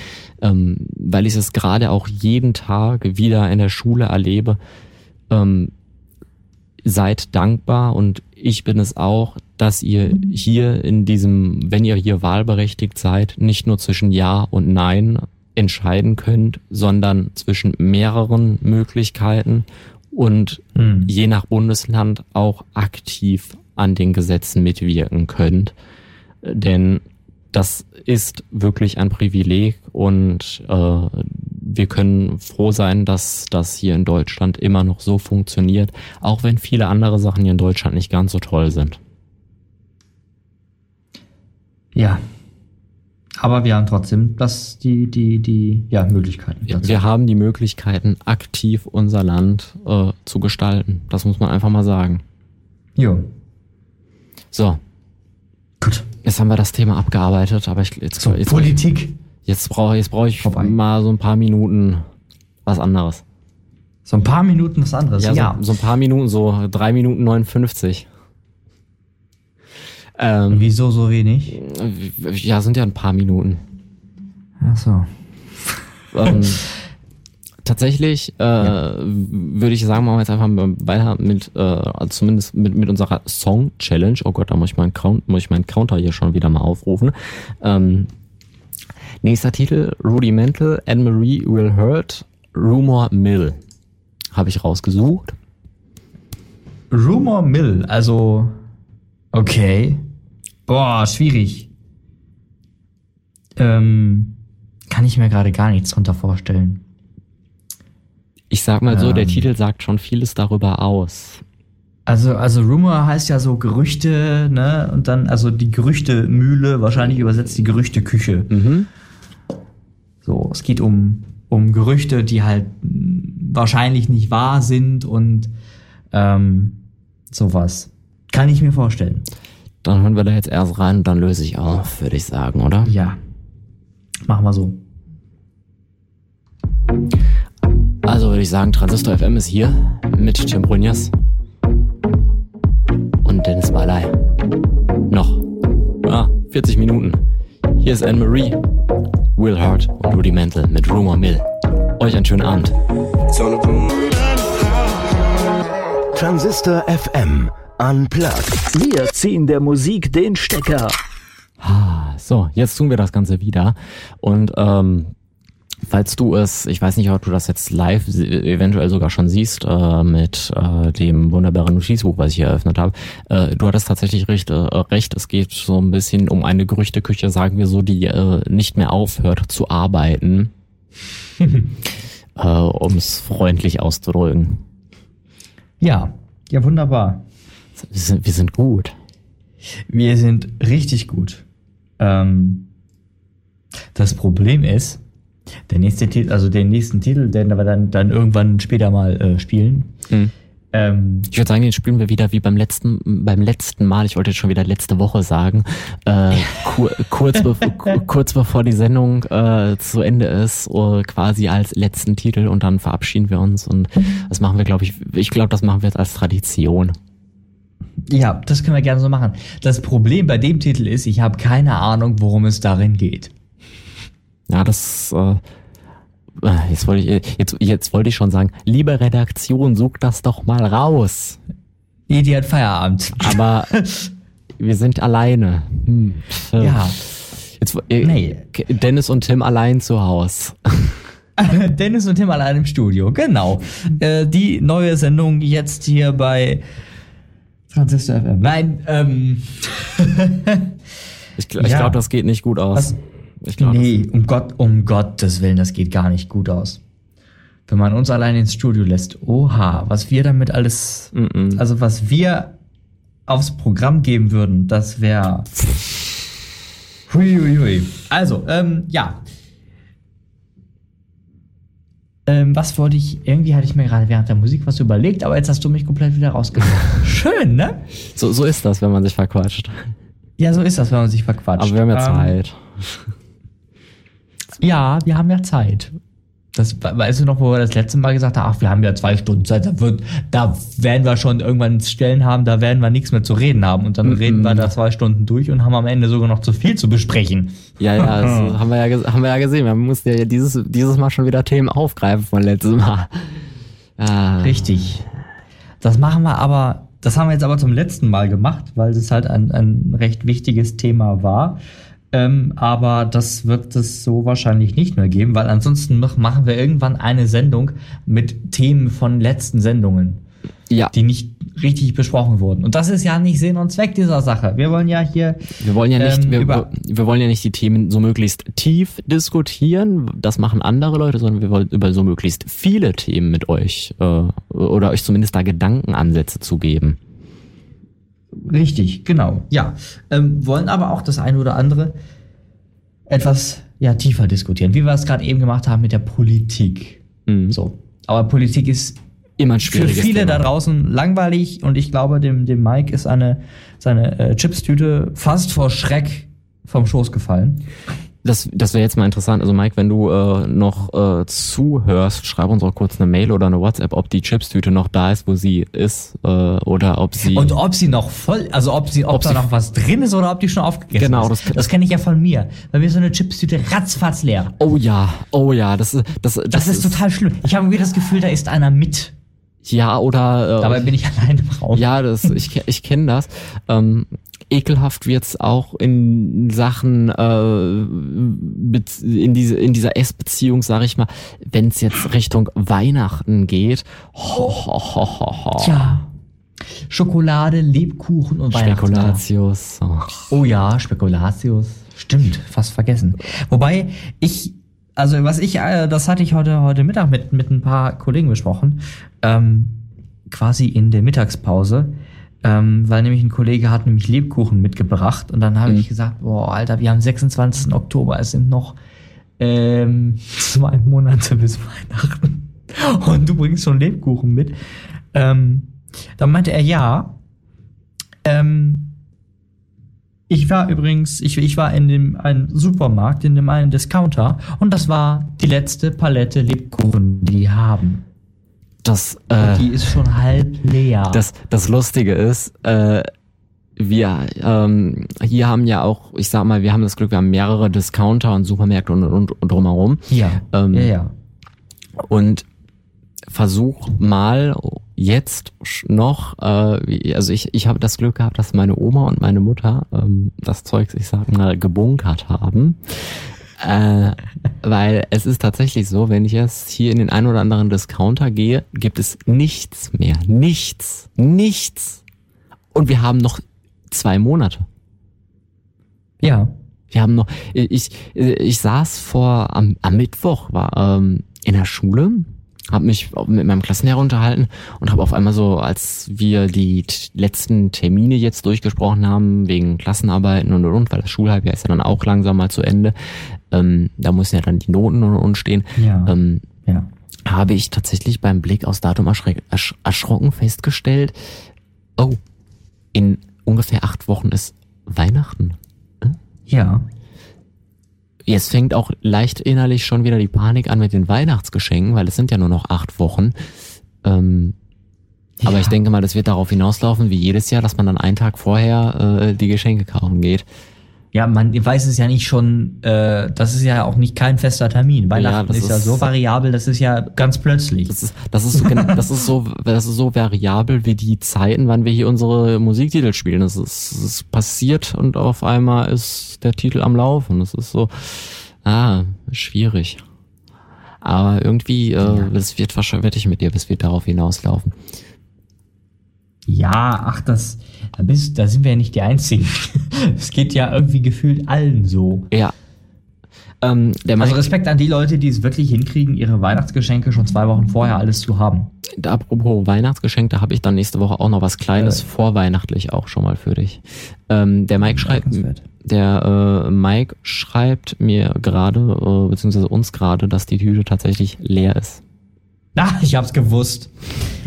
ähm, weil ich es gerade auch jeden Tag wieder in der Schule erlebe, ähm, seid dankbar und ich bin es auch, dass ihr hier in diesem, wenn ihr hier wahlberechtigt seid, nicht nur zwischen Ja und Nein entscheiden könnt, sondern zwischen mehreren Möglichkeiten und Hm. je nach Bundesland auch aktiv an den Gesetzen mitwirken könnt. Denn das ist wirklich ein Privileg und äh, wir können froh sein, dass das hier in Deutschland immer noch so funktioniert, auch wenn viele andere Sachen hier in Deutschland nicht ganz so toll sind. Ja. Aber wir haben trotzdem das, die, die, die, ja, Möglichkeiten. Wir, dazu. wir haben die Möglichkeiten, aktiv unser Land äh, zu gestalten. Das muss man einfach mal sagen. Jo. So, Gut. jetzt haben wir das Thema abgearbeitet, aber ich, jetzt, So, jetzt, Politik. jetzt brauche jetzt brauch ich Vorbei. mal so ein paar Minuten was anderes. So ein paar Minuten was anderes. Ja, So, so ein paar Minuten, so drei Minuten 59. Ähm, Wieso so wenig? ja, sind ja ein paar Minuten. Ach so. Ähm, *laughs* tatsächlich äh, würde ich sagen, machen wir jetzt einfach mal weiter mit, äh, zumindest mit, mit unserer Song Challenge. Oh Gott, da muss ich meinen Count, muss ich meinen Counter hier schon wieder mal aufrufen. Ähm, nächster Titel: Rudimental, Anne-Marie Will Hurt, Rumor Mill. Habe ich rausgesucht. Rumor Mill, also. Okay. Boah, schwierig. Ähm, kann ich mir gerade gar nichts drunter vorstellen. Ich sag mal so, der Ähm. Titel sagt schon vieles darüber aus. Also, also Rumor heißt ja so Gerüchte, ne? Und dann, also die Gerüchtemühle, wahrscheinlich übersetzt die Gerüchteküche. Mhm. So, es geht um, um Gerüchte, die halt wahrscheinlich nicht wahr sind und ähm, sowas. Kann ich mir vorstellen. Dann hören wir da jetzt erst rein und dann löse ich auf, würde ich sagen, oder? Ja. Machen wir so. Also würde ich sagen, Transistor FM ist hier mit Tim Brunjas und Dennis Barley. Noch ja, 40 Minuten. Hier ist Anne-Marie, Will Hart und Rudimental mit Rumor Mill. Euch einen schönen Abend. Transistor FM. Unplugged. Wir ziehen der Musik den Stecker. So, jetzt tun wir das Ganze wieder. Und ähm, falls du es, ich weiß nicht, ob du das jetzt live eventuell sogar schon siehst, äh, mit äh, dem wunderbaren Notizbuch, was ich hier eröffnet habe, äh, du hattest tatsächlich recht, äh, recht, es geht so ein bisschen um eine Gerüchteküche, sagen wir so, die äh, nicht mehr aufhört zu arbeiten. *laughs* äh, um es freundlich auszudrücken. Ja, ja, wunderbar. Wir sind, wir sind gut. Wir sind richtig gut. Ähm, das Problem ist, der nächste Titel, also den nächsten Titel, den wir dann, dann irgendwann später mal äh, spielen, Hm. Ähm, Ich würde sagen, den spielen wir wieder wie beim letzten, beim letzten Mal. Ich wollte jetzt schon wieder letzte Woche sagen. Äh, *laughs* kur, kurz, bev ku- kurz bevor die Sendung äh, zu Ende ist, uh, quasi als letzten Titel und dann verabschieden wir uns. Und das machen wir, glaube ich, ich glaube, das machen wir jetzt als Tradition. Ja, das können wir gerne so machen. Das Problem bei dem Titel ist, ich habe keine Ahnung, worum es darin geht. Ja, das. Äh, äh, Jetzt wollte ich, jetzt, jetzt wollte ich schon sagen, liebe Redaktion, sucht das doch mal raus. Nee, die hat Feierabend. Aber *laughs* wir sind alleine. Hm. Äh, Ja. Jetzt, äh, Nee. Dennis und Tim allein zu Haus. *laughs* Dennis und Tim allein im Studio, genau. Äh, die neue Sendung jetzt hier bei Transistor FM. Nein, ähm, *laughs* Ich, gl- ich Ja. glaube, das geht nicht gut aus. Was? Ich glaub, nee, um Gott, um Gottes Willen, das geht gar nicht gut aus. Wenn man uns allein ins Studio lässt, oha, was wir damit alles, Mm-mm. also was wir aufs Programm geben würden, das wäre. Huiuiui. Also, ähm, ja. Ähm, was wollte ich, irgendwie hatte ich mir gerade während der Musik was überlegt, aber jetzt hast du mich komplett wieder rausgebracht. *laughs* Schön, ne? so, so ist das, wenn man sich verquatscht. Ja, so ist das, wenn man sich verquatscht. Aber wir haben ja Ähm, Zeit. Ja, wir haben ja Zeit. Das we- weißt du noch, wo wir das letzte Mal gesagt haben, ach, wir haben ja zwei Stunden Zeit, da, wird, da werden wir schon irgendwann Stellen haben, da werden wir nichts mehr zu reden haben. Und dann reden wir da zwei Stunden durch und haben am Ende sogar noch zu viel zu besprechen. Ja, ja, das *laughs* haben wir ja, haben wir ja gesehen. Wir mussten ja dieses, dieses Mal schon wieder Themen aufgreifen von letztem Mal. Ah, Richtig. Das machen wir aber, das haben wir jetzt aber zum letzten Mal gemacht, weil es halt ein, ein recht wichtiges Thema war. Ähm, aber das wird es so wahrscheinlich nicht mehr geben, weil ansonsten mach- machen wir irgendwann eine Sendung mit Themen von letzten Sendungen. ja, die nicht richtig besprochen wurden. Und das ist ja nicht Sinn und Zweck dieser Sache. Wir wollen ja hier. wir wollen ja nicht, ähm, wir, über- wir wollen ja nicht die Themen so möglichst tief diskutieren. Das machen andere Leute, sondern wir wollen über so möglichst viele Themen mit euch äh, oder euch zumindest da Gedankenansätze zu geben. Richtig, genau. Ja. Ähm, wollen aber auch das eine oder andere etwas ja, tiefer diskutieren, wie wir es gerade eben gemacht haben mit der Politik. Mhm. So. Aber Politik ist Immer ein für viele Thema. da draußen langweilig und ich glaube, dem, dem Mike ist eine, seine äh, Chipstüte fast vor Schreck vom Schoß gefallen. Das, das wäre jetzt mal interessant. Also Mike, wenn du äh, noch äh, zuhörst, schreib uns auch kurz eine Mail oder eine WhatsApp, ob die Chipstüte noch da ist, wo sie ist, äh, oder ob sie. Und ob sie noch voll, also ob sie, ob, Ob da sie- noch was drin ist oder ob die schon aufgegessen Genau, ist. das- Das, kenne ich ja von mir. Bei mir ist so eine Chipstüte ratzfatz leer. oh ja, oh ja, das ist das, das, Das, ist total schlimm. Ich habe irgendwie das Gefühl, da ist einer mit. ja oder äh, Dabei bin ich *laughs* allein im Raum. ja, das ich ich kenne das. Ähm, ekelhaft wird's auch in Sachen äh, in diese in dieser Essbeziehung, sag ich mal, wenn es jetzt Richtung Weihnachten geht. Ho, ho, ho, ho, ho. Tja. Schokolade, Lebkuchen und. Spekulatius. Oh. Oh ja, Spekulatius. Stimmt, fast vergessen. Wobei ich, also was ich, äh, das hatte ich heute, heute Mittag mit, mit ein paar Kollegen besprochen, ähm, quasi in der Mittagspause, ähm, weil nämlich ein Kollege hat nämlich Lebkuchen mitgebracht und dann habe Mhm. ich gesagt, boah, Alter, wir haben 26. Oktober, es sind noch ähm, *laughs* zwei Monate bis Weihnachten *laughs* und du bringst schon Lebkuchen mit. Ähm, dann meinte er, ja, ähm, ich war übrigens, ich, ich war in dem einen Supermarkt, in dem einen Discounter und das war die letzte Palette Lebkuchen, die die haben. Das, äh, die ist schon halb leer. das, das Lustige ist, äh, wir ähm, hier haben ja auch, ich sag mal, wir haben das Glück, wir haben mehrere Discounter und Supermärkte und, und, und drumherum. ja, ähm, ja, ja. Und versuch mal jetzt noch, äh, also ich, ich habe das Glück gehabt, dass meine Oma und meine Mutter ähm, das Zeugs, ich sag mal, gebunkert haben. Äh, weil es ist tatsächlich so, wenn ich jetzt hier in den ein oder anderen Discounter gehe, gibt es nichts mehr. Nichts. Nichts. Und wir haben noch zwei Monate. Ja. Wir haben noch, ich, ich saß vor, am, am Mittwoch, war ähm, in der Schule, habe mich mit meinem Klassenlehrer unterhalten und habe auf einmal so, als wir die letzten Termine jetzt durchgesprochen haben, wegen Klassenarbeiten und und und, weil das Schulhalbjahr ist ja dann auch langsam mal zu Ende, ähm, da müssen ja dann die Noten und und stehen, Ja. ähm, ja. habe ich tatsächlich beim Blick aus Datum ersch, erschrocken festgestellt, oh, in ungefähr acht Wochen ist Weihnachten. Ja. Jetzt fängt auch leicht innerlich schon wieder die Panik an mit den Weihnachtsgeschenken, weil es sind ja nur noch acht Wochen. Ähm, Aber Ja. ich denke mal, das wird darauf hinauslaufen, wie jedes Jahr, dass man dann einen Tag vorher äh, die Geschenke kaufen geht. Ja, man weiß es ja nicht schon, äh, das ist ja auch nicht kein fester Termin. Weihnachten das ist, ja ist- so variabel, das ist ja ganz plötzlich. Das ist, das ist, das ist so, *laughs* das ist so variabel wie die Zeiten, wann wir hier unsere Musiktitel spielen. Das ist, das ist passiert und auf einmal ist der Titel am Laufen. Das ist so, ah, schwierig. Aber irgendwie, äh, das wird wahrscheinlich, wette ich mit dir, das wird darauf hinauslaufen. Ja, ach, das, da, bist, da sind wir ja nicht die Einzigen. *laughs* Es geht ja irgendwie gefühlt allen so. Ja. Ähm, der Also Respekt an die Leute, die es wirklich hinkriegen, ihre Weihnachtsgeschenke schon zwei Wochen vorher alles zu haben. apropos Weihnachtsgeschenk, da habe ich dann nächste Woche auch noch was Kleines Äh. vorweihnachtlich auch schon mal für dich. Ähm, der Mike schreibt, der äh, Mike schreibt mir gerade, äh, beziehungsweise uns gerade, dass die Tüte tatsächlich leer ist. *laughs* Ah, ich hab's gewusst.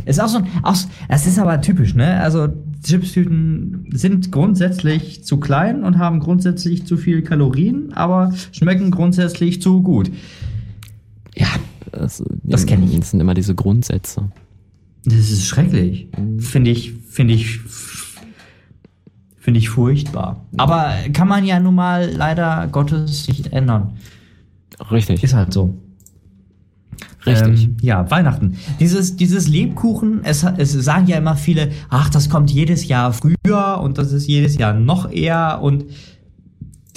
Ist auch so ein, auch, so- es ist aber typisch, ne? Also Chipstüten sind grundsätzlich zu klein und haben grundsätzlich zu viel Kalorien, aber schmecken grundsätzlich zu gut. Ja, Das, Das kenn ich. Das sind immer diese Grundsätze. das ist schrecklich. Finde ich, finde ich, finde ich furchtbar. Aber kann man ja nun mal leider Gottes nicht ändern. Richtig, Ist halt so. Richtig. Ähm, ja, Weihnachten. Dieses, dieses Lebkuchen, es, es sagen ja immer viele, ach, das kommt jedes Jahr früher und das ist jedes Jahr noch eher und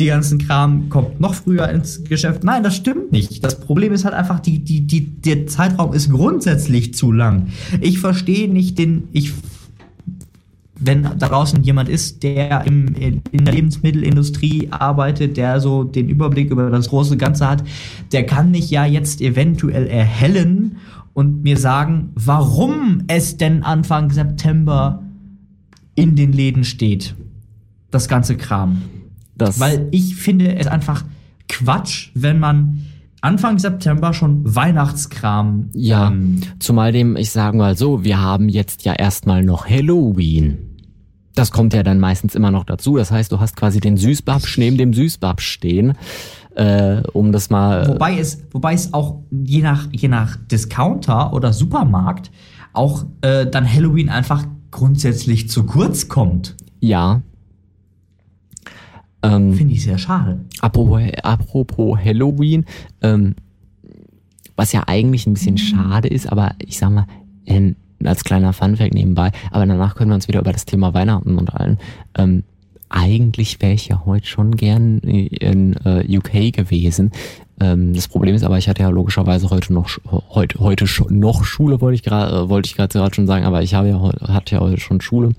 die ganzen Kram kommt noch früher ins Geschäft. Nein, das stimmt nicht. Das Problem ist halt einfach, die, die, die, der Zeitraum ist grundsätzlich zu lang. Ich verstehe nicht den, ich, wenn da draußen jemand ist, der im, in der Lebensmittelindustrie arbeitet, der so den Überblick über das große Ganze hat, der kann mich ja jetzt eventuell erhellen und mir sagen, warum es denn Anfang September in den Läden steht. Das ganze Kram. Das, Weil ich finde es einfach Quatsch, wenn man Anfang September schon Weihnachtskram. ja, ähm, zumal dem, ich sage mal so, wir haben jetzt ja erstmal noch Halloween. Das kommt ja dann meistens immer noch dazu. Das heißt, du hast quasi den Süßbabsch neben dem Süßbabsch stehen, äh, um das mal. Wobei es, wobei es auch je nach, je nach Discounter oder Supermarkt auch äh, dann Halloween einfach grundsätzlich zu kurz kommt. ja. Ähm, Finde ich sehr schade. Apropos, apropos Halloween, ähm, was ja eigentlich ein bisschen schade ist, aber ich sag mal, ähm, als kleiner Funfact nebenbei, aber danach können wir uns wieder über das Thema Weihnachten unterhalten. Ähm, eigentlich wäre ich ja heute schon gern in äh, UK gewesen. Ähm, das Problem ist aber, ich hatte ja logischerweise heute noch heute heute schon noch Schule wollte ich gerade äh, wollte ich gerade schon sagen, aber ich habe ja hatte ja heute schon Schule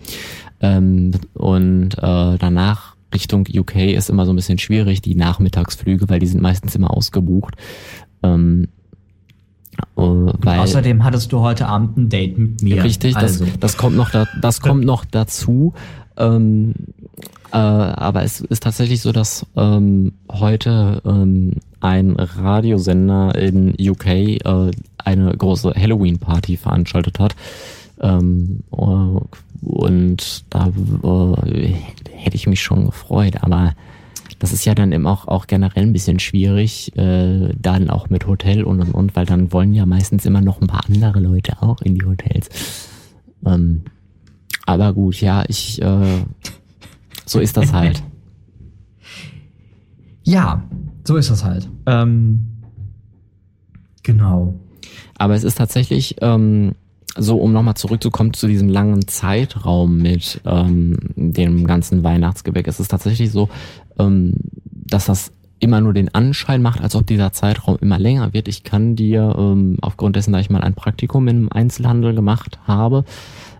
ähm, und äh, danach Richtung UK ist immer so ein bisschen schwierig die Nachmittagsflüge, weil die sind meistens immer ausgebucht. Ähm, äh, weil Außerdem hattest du heute Abend ein Date mit mir. Richtig, also. das, das kommt noch, da, das *laughs* kommt noch dazu. Ähm, äh, aber es ist tatsächlich so, dass ähm, heute ähm, ein Radiosender in UK äh, eine große Halloween-Party veranstaltet hat. Ähm, äh, und da äh, hätte ich mich schon gefreut, aber das ist ja dann eben auch, auch generell ein bisschen schwierig, äh, dann auch mit Hotel und und und, weil dann wollen ja meistens immer noch ein paar andere Leute auch in die Hotels. Ähm, aber gut, ja, ich, äh, so ist das halt. *laughs* Ja, so ist das halt. Ähm, genau. Aber es ist tatsächlich ähm, so, um nochmal zurückzukommen zu diesem langen Zeitraum mit ähm, dem ganzen Weihnachtsgebäck. Es ist tatsächlich so, ähm, dass das immer nur den Anschein macht, als ob dieser Zeitraum immer länger wird. Ich kann dir ähm, aufgrund dessen, da ich mal ein Praktikum im Einzelhandel gemacht habe,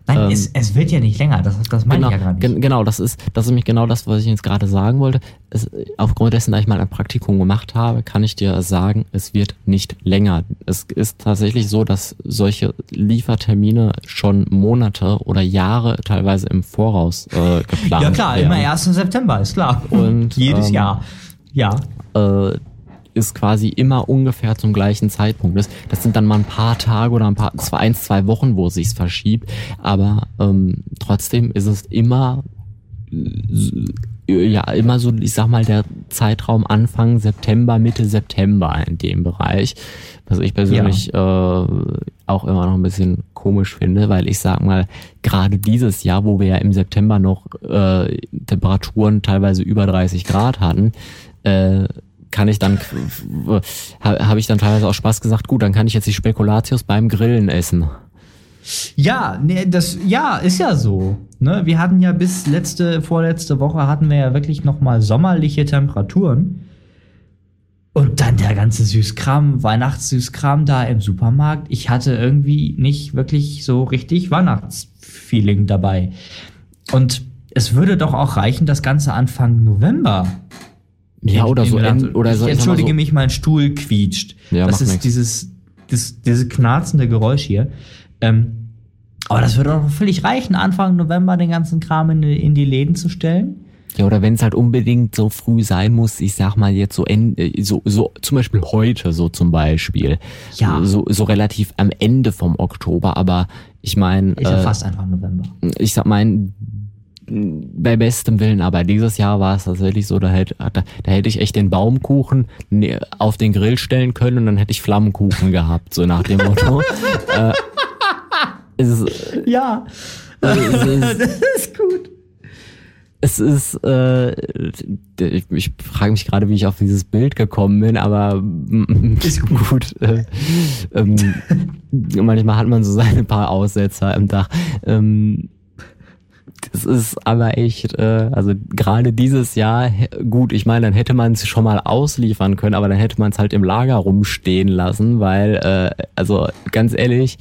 Nein, Ähm, es, es wird ja nicht länger, das, das meine genau, ich ja gar nicht. gen- genau, das ist, das ist nämlich genau das, was ich jetzt gerade sagen wollte. Es, aufgrund dessen, da ich mal ein Praktikum gemacht habe, kann ich dir sagen, es wird nicht länger. Es ist tatsächlich so, dass solche Liefertermine schon Monate oder Jahre teilweise im Voraus äh, geplant ja klar, werden. immer 1. September, ist klar. Und, *laughs* Jedes ähm, Jahr. Ja. äh, ist quasi immer ungefähr zum gleichen Zeitpunkt ist. Das sind dann mal ein paar Tage oder ein paar, zwar eins, zwei Wochen, wo es sich verschiebt, aber ähm, trotzdem ist es immer ja immer so, ich sag mal, der Zeitraum Anfang September, Mitte September in dem Bereich. Was ich persönlich äh, auch immer noch ein bisschen komisch finde, weil ich sag mal, gerade dieses Jahr, wo wir ja im September noch äh, Temperaturen teilweise über 30 Grad hatten, äh, kann ich dann, habe hab ich dann teilweise auch Spaß gesagt, gut, dann kann ich jetzt die Spekulatius beim Grillen essen. Ja, nee, das, ja, ist ja so. Ne? Wir hatten ja bis letzte, vorletzte Woche hatten wir ja wirklich noch mal sommerliche Temperaturen. Und dann der ganze Süßkram, Weihnachtssüßkram da im Supermarkt. Ich hatte irgendwie nicht wirklich so richtig Weihnachtsfeeling dabei. Und es würde doch auch reichen, das Ganze Anfang November. Ja, oder so, Gedacht, en- oder ich so, entschuldige so, mich, mein Stuhl quietscht. Ja, das ist nix. dieses, das, dieses knarzende Geräusch hier. Ähm, aber das würde doch völlig reichen, Anfang November den ganzen Kram in, die- in die Läden zu stellen. Ja, oder wenn es halt unbedingt so früh sein muss, ich sag mal jetzt so, en- äh, so, so zum Beispiel heute so zum Beispiel. Ja. So, so relativ am Ende vom Oktober, aber ich meine, Ist ja äh, fast Anfang November. ich sag mal, bei bestem Willen, aber dieses Jahr war es tatsächlich so, da hätte, da, da hätte ich echt den Baumkuchen ne- auf den Grill stellen können und dann hätte ich Flammenkuchen gehabt, so nach dem Motto. *laughs* äh, es ist, Ja, es ist, *laughs* das ist gut. Es ist, äh, ich, ich frage mich gerade, wie ich auf dieses Bild gekommen bin, aber mm, ist gut. Äh, ähm, *laughs* manchmal hat man so seine paar Aussetzer im Dach. Ähm, das ist aber echt, äh, also gerade dieses Jahr, gut, ich meine, dann hätte man es schon mal ausliefern können, aber dann hätte man es halt im Lager rumstehen lassen, weil, äh, also ganz ehrlich,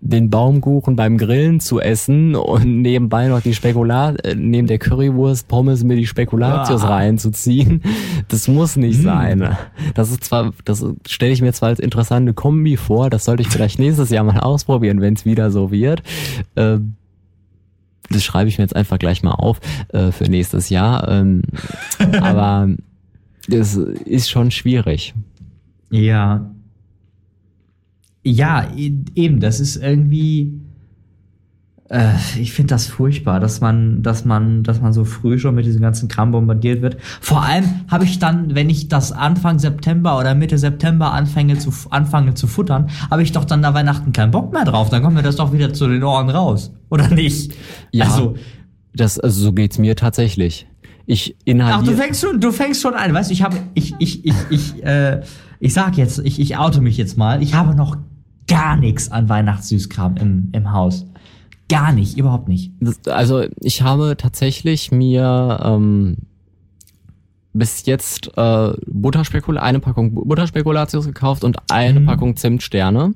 den Baumkuchen beim Grillen zu essen und nebenbei noch die Spekulat, äh, neben der Currywurst Pommes mir die Spekulatius Ah. reinzuziehen, das muss nicht sein. Das ist zwar, das stelle ich mir zwar als interessante Kombi vor, das sollte ich vielleicht nächstes Jahr mal *laughs* ausprobieren, wenn es wieder so wird. Ähm, das schreibe ich mir jetzt einfach gleich mal auf äh, für nächstes Jahr. Ähm, *laughs* aber das ist schon schwierig. Ja. Ja, e- eben, das ist irgendwie. Äh, ich finde das furchtbar, dass man, dass man, dass man so früh schon mit diesem ganzen Kram bombardiert wird. Vor allem habe ich dann, wenn ich das Anfang September oder Mitte September anfange zu, anfange zu futtern, habe ich doch dann da Weihnachten keinen Bock mehr drauf. Dann kommt mir das doch wieder zu den Ohren raus. Oder nicht? Ja, Also, das, also so geht's mir tatsächlich. Ich Ach, du inhaliere. fängst schon, du fängst schon an. Weißt du, ich habe, ich, ich, ich, ich, äh, ich sag jetzt, ich, ich oute mich jetzt mal. Ich habe noch gar nichts an Weihnachtssüßkram im, im Haus. Gar nicht, überhaupt nicht. Also ich habe tatsächlich mir ähm, bis jetzt äh, Butterspekula eine Packung Butterspekulatius gekauft und eine Mhm. Packung Zimtsterne.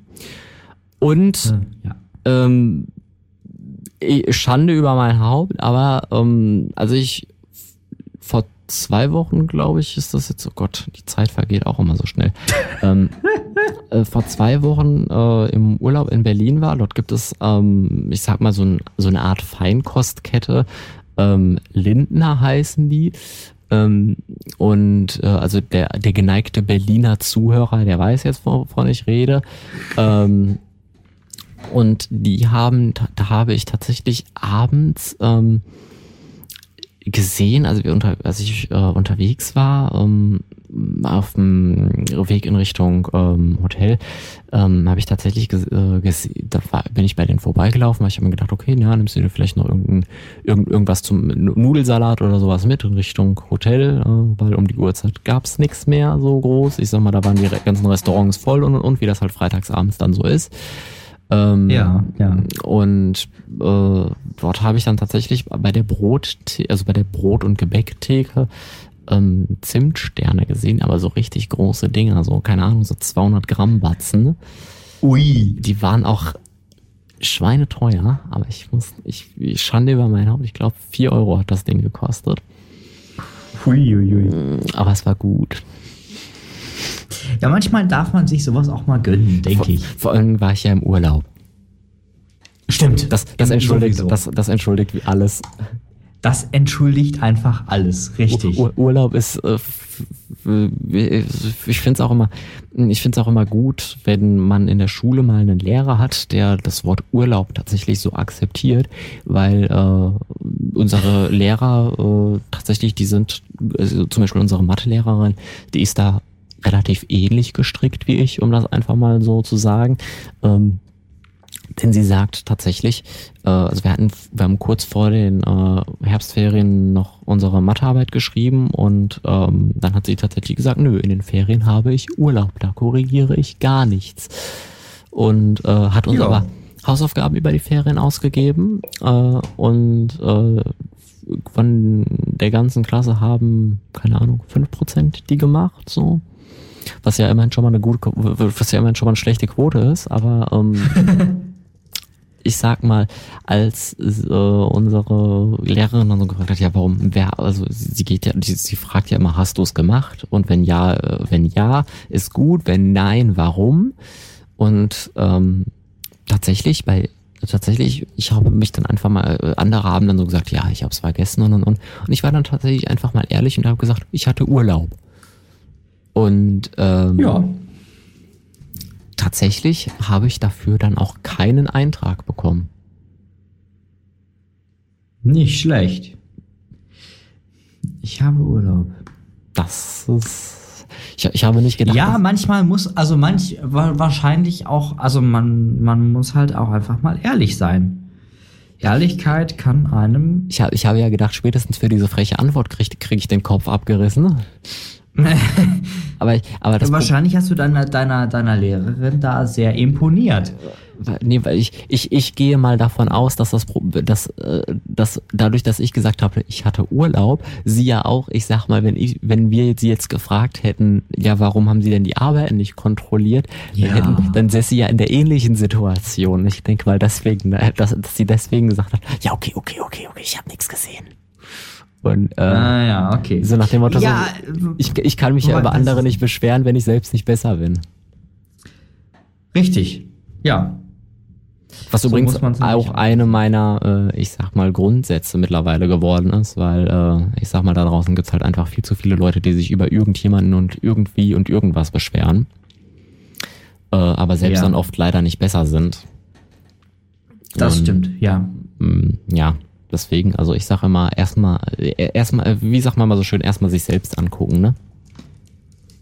Und Ja. ähm, Schande über mein Haupt, aber ähm, also ich vor zwei Wochen, glaube ich, ist das jetzt, oh Gott, die Zeit vergeht auch immer so schnell. *laughs* ähm, äh, vor zwei Wochen äh, im Urlaub in Berlin war, dort gibt es, ähm, ich sag mal, so, ein, so eine Art Feinkostkette, ähm, Lindner heißen die. Ähm, und äh, also der, der geneigte Berliner Zuhörer, der weiß jetzt, wovon ich rede. Ähm, und die haben, da, da habe ich tatsächlich abends ähm, gesehen, also wir unter, als ich äh, unterwegs war, ähm, auf dem Weg in Richtung ähm, Hotel, ähm, habe ich tatsächlich äh, gesehen, da war, bin ich bei denen vorbeigelaufen, weil ich habe mir gedacht, okay, na, nimmst du dir vielleicht noch irgendein, irgend, irgendwas zum Nudelsalat oder sowas mit in Richtung Hotel, äh, weil um die Uhrzeit gab's nichts mehr so groß. Ich sag mal, da waren die ganzen Restaurants voll und und und, wie das halt freitagsabends dann so ist. Ähm, Ja, ja. Und äh, dort habe ich dann tatsächlich bei der Brot, also bei der Brot- und Gebäcktheke ähm, Zimtsterne gesehen, aber so richtig große Dinger, so keine Ahnung, so 200 Gramm Batzen. Ui. Die waren auch schweineteuer, aber ich muss, ich, ich Schande über mein Haupt, ich glaube 4 Euro hat das Ding gekostet. Ui, ui, ui. Aber es war gut. Ja, manchmal darf man sich sowas auch mal gönnen, Vor, denke ich. vor allem war ich ja im Urlaub. Stimmt. Das, das, entschuldigt, Sowieso. das, das entschuldigt wie alles. Das entschuldigt einfach alles, richtig. Ur Urlaub ist, äh, f- ich finde es auch immer, ich finde es auch immer gut, wenn man in der Schule mal einen Lehrer hat, der das Wort Urlaub tatsächlich so akzeptiert, weil äh, unsere Lehrer äh, tatsächlich, die sind, also zum Beispiel unsere Mathelehrerin, die ist da relativ ähnlich gestrickt wie ich, um das einfach mal so zu sagen. Ähm, denn sie sagt tatsächlich, äh, also wir hatten, wir haben kurz vor den äh, Herbstferien noch unsere Mathearbeit geschrieben und ähm, dann hat sie tatsächlich gesagt, nö, in den Ferien habe ich Urlaub, da korrigiere ich gar nichts. Und äh, hat uns Ja. aber Hausaufgaben über die Ferien ausgegeben äh, und äh, von der ganzen Klasse haben, keine Ahnung, fünf Prozent die gemacht, so. Was ja immerhin schon mal eine gute, was ja immerhin schon mal eine schlechte Quote ist, aber ähm, *laughs* ich sag mal, als äh, unsere Lehrerin dann so gefragt hat, ja, warum, wer, also sie, geht ja, sie, sie fragt ja immer, hast du es gemacht? Und wenn ja, äh, wenn ja, ist gut, wenn nein, warum? Und ähm, tatsächlich bei tatsächlich, ich habe mich dann einfach mal, äh, andere haben dann so gesagt, ja, ich habe es vergessen und und und. Und ich war dann tatsächlich einfach mal ehrlich und habe gesagt, ich hatte Urlaub. Und ähm, Ja. tatsächlich habe ich dafür dann auch keinen Eintrag bekommen. Nicht schlecht. Ich habe Urlaub. Das ist. Ich, ich habe nicht gedacht. Ja, manchmal muss, also manch, wa- wahrscheinlich auch, also man, man muss halt auch einfach mal ehrlich sein. Ehrlichkeit kann einem, ich, hab, ich habe ja gedacht, spätestens für diese freche Antwort kriege krieg ich den Kopf abgerissen. *laughs* aber, ich- aber das wahrscheinlich hast du deiner, deiner, deiner Lehrerin da sehr imponiert. Nee, weil ich, ich, ich gehe mal davon aus, dass das, dass, äh, dass dadurch, dass ich gesagt habe, ich hatte Urlaub, sie ja auch, ich sag mal, wenn ich, wenn wir sie jetzt gefragt hätten, ja, warum haben sie denn die Arbeit nicht kontrolliert, Ja. dann, hätten, dann säße sie ja in der ähnlichen Situation. Ich denke mal deswegen, äh, dass, dass sie deswegen gesagt hat, ja, okay, okay, okay, okay, ich habe nichts gesehen. Und äh, Ah ja, okay. so nach dem Motto, Ja, so, ich, ich kann mich ja über andere nicht beschweren, wenn ich selbst nicht besser bin. Richtig. Ja. Was So übrigens auch eine meiner, äh, ich sag mal, Grundsätze mittlerweile geworden ist, weil äh, ich sag mal, da draußen gibt's halt einfach viel zu viele Leute, die sich über irgendjemanden und irgendwie und irgendwas beschweren, äh, aber selbst Ja. dann oft leider nicht besser sind. Das Und, stimmt, ja. Mm, ja, deswegen, also ich sage immer, erstmal, äh, erstmal, äh, wie sagt man mal so schön, erstmal sich selbst angucken, ne?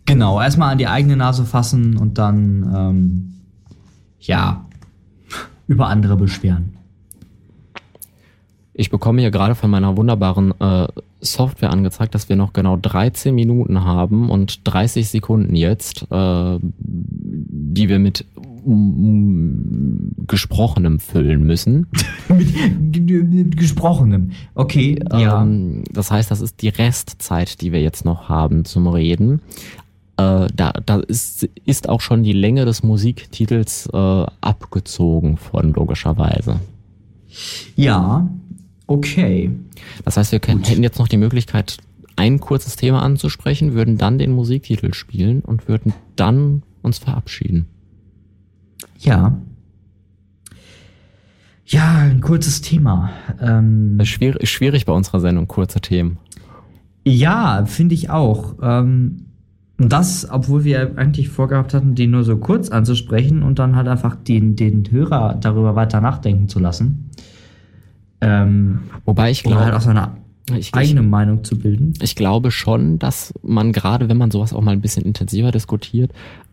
Genau, erstmal an die eigene Nase fassen und dann, ähm, ja, *laughs* über andere beschweren. Ich bekomme hier gerade von meiner wunderbaren äh, Software angezeigt, dass wir noch genau 13 Minuten haben und 30 Sekunden jetzt, äh, die wir mit Gesprochenem füllen müssen. *laughs* mit, Gesprochenem. Okay, ja. Ähm, das heißt, das ist die Restzeit, die wir jetzt noch haben zum Reden. Äh, da da ist, ist auch schon die Länge des Musiktitels äh, abgezogen von, logischerweise. Ja, okay. Das heißt, wir können, hätten jetzt noch die Möglichkeit, ein kurzes Thema anzusprechen, würden dann den Musiktitel spielen und würden dann uns verabschieden. Ja. Ja, ein kurzes Thema. Ähm, ist schwierig, schwierig bei unserer Sendung, kurze Themen. ja, finde ich auch. Ähm, und das, obwohl wir eigentlich vorgehabt hatten, die nur so kurz anzusprechen und dann halt einfach den, den Hörer darüber weiter nachdenken zu lassen. Ähm, Wobei ich oder halt auch glaube, seine ich, ich, eigene Meinung zu bilden. ich glaube schon, dass man gerade, wenn man sowas auch mal ein bisschen intensiver diskutiert,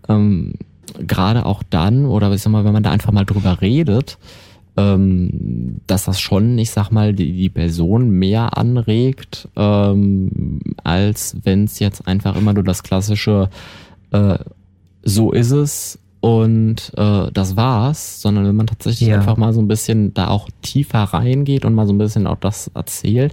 ähm, gerade auch dann, oder ich sag mal, wenn man da einfach mal drüber redet, ähm, dass das schon, ich sag mal, die, die Person mehr anregt, ähm, als wenn es jetzt einfach immer nur das klassische äh, so ist es und äh, das war's, sondern wenn man tatsächlich Ja. einfach mal so ein bisschen da auch tiefer reingeht und mal so ein bisschen auch das erzählt,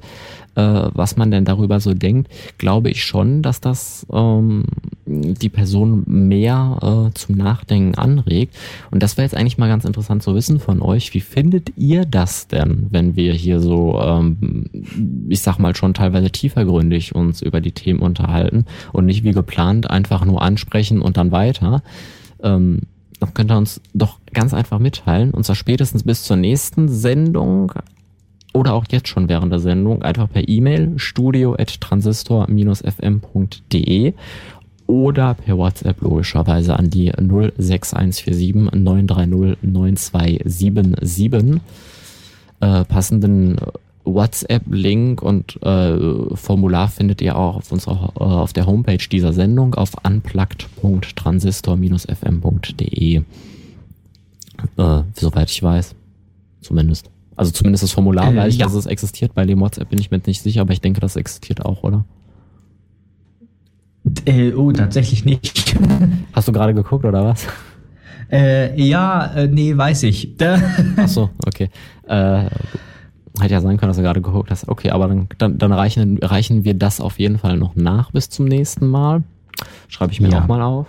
äh, was man denn darüber so denkt, glaube ich schon, dass das ähm, die Person mehr äh, zum Nachdenken anregt. Und das wäre jetzt eigentlich mal ganz interessant zu wissen von euch. Wie findet ihr das denn, wenn wir hier so, ähm, ich sag mal schon teilweise tiefergründig uns über die Themen unterhalten und nicht wie geplant einfach nur ansprechen und dann weiter? Ähm, dann könnt ihr uns doch ganz einfach mitteilen, und zwar spätestens bis zur nächsten Sendung oder auch jetzt schon während der Sendung einfach per E-Mail studio@transistor-fm.de oder per WhatsApp logischerweise an die 06147 930 9277. Äh, passenden WhatsApp-Link und äh, Formular findet ihr auch auf unserer äh, auf der Homepage dieser Sendung auf unplugged.transistor-fm.de. Äh, soweit ich weiß. Zumindest. Also zumindest das Formular Äh, weiß ich, ja. dass es existiert. Bei dem WhatsApp bin ich mir jetzt nicht sicher, aber ich denke, das existiert auch, oder? Äh, oh, tatsächlich nicht. *laughs* Hast du gerade geguckt oder was? äh, ja, äh, nee, weiß ich. Ach so, okay. Äh, hätte ja sein können, dass du gerade geguckt hast. Okay, aber dann, dann, dann reichen, reichen wir das auf jeden Fall noch nach bis zum nächsten Mal. Schreibe ich mir Ja. auch mal auf.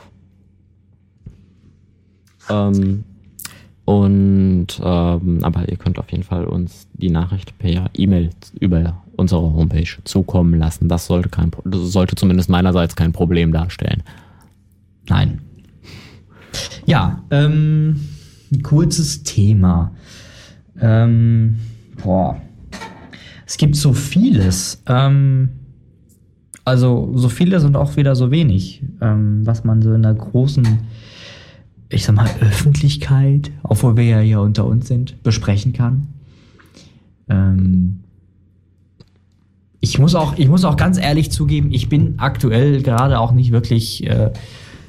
Ähm, und ähm, aber ihr könnt auf jeden Fall uns die Nachricht per E-Mail über unsere Homepage zukommen lassen. Das sollte kein das sollte zumindest meinerseits kein Problem darstellen. Nein. Ja, ähm, ein kurzes Thema. Ähm, boah. Es gibt so vieles. Ähm, also so vieles und auch wieder so wenig, ähm, was man so in der großen, ich sag mal, Öffentlichkeit, obwohl wir ja hier unter uns sind, besprechen kann. Ähm, ich muss auch, ich muss auch ganz ehrlich zugeben, ich bin aktuell gerade auch nicht wirklich äh,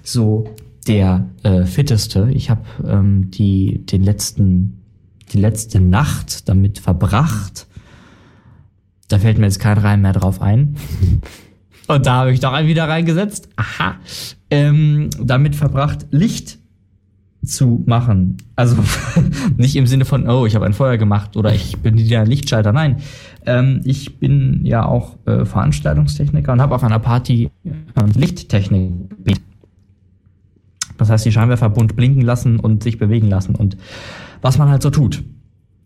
so der äh, fitteste. Ich habe ähm, den letzten die letzte Nacht damit verbracht. Da fällt mir jetzt kein Reim mehr drauf ein. *laughs* Und da habe ich doch einen wieder reingesetzt. Aha. Ähm, damit verbracht, Licht zu machen. Also *laughs* nicht im Sinne von, oh, ich habe ein Feuer gemacht oder ich bin der Lichtschalter. Nein, ähm, ich bin ja auch äh, Veranstaltungstechniker und habe auf einer Party äh, Lichttechnik. Das heißt, die Scheinwerfer bunt blinken lassen und sich bewegen lassen und was man halt so tut.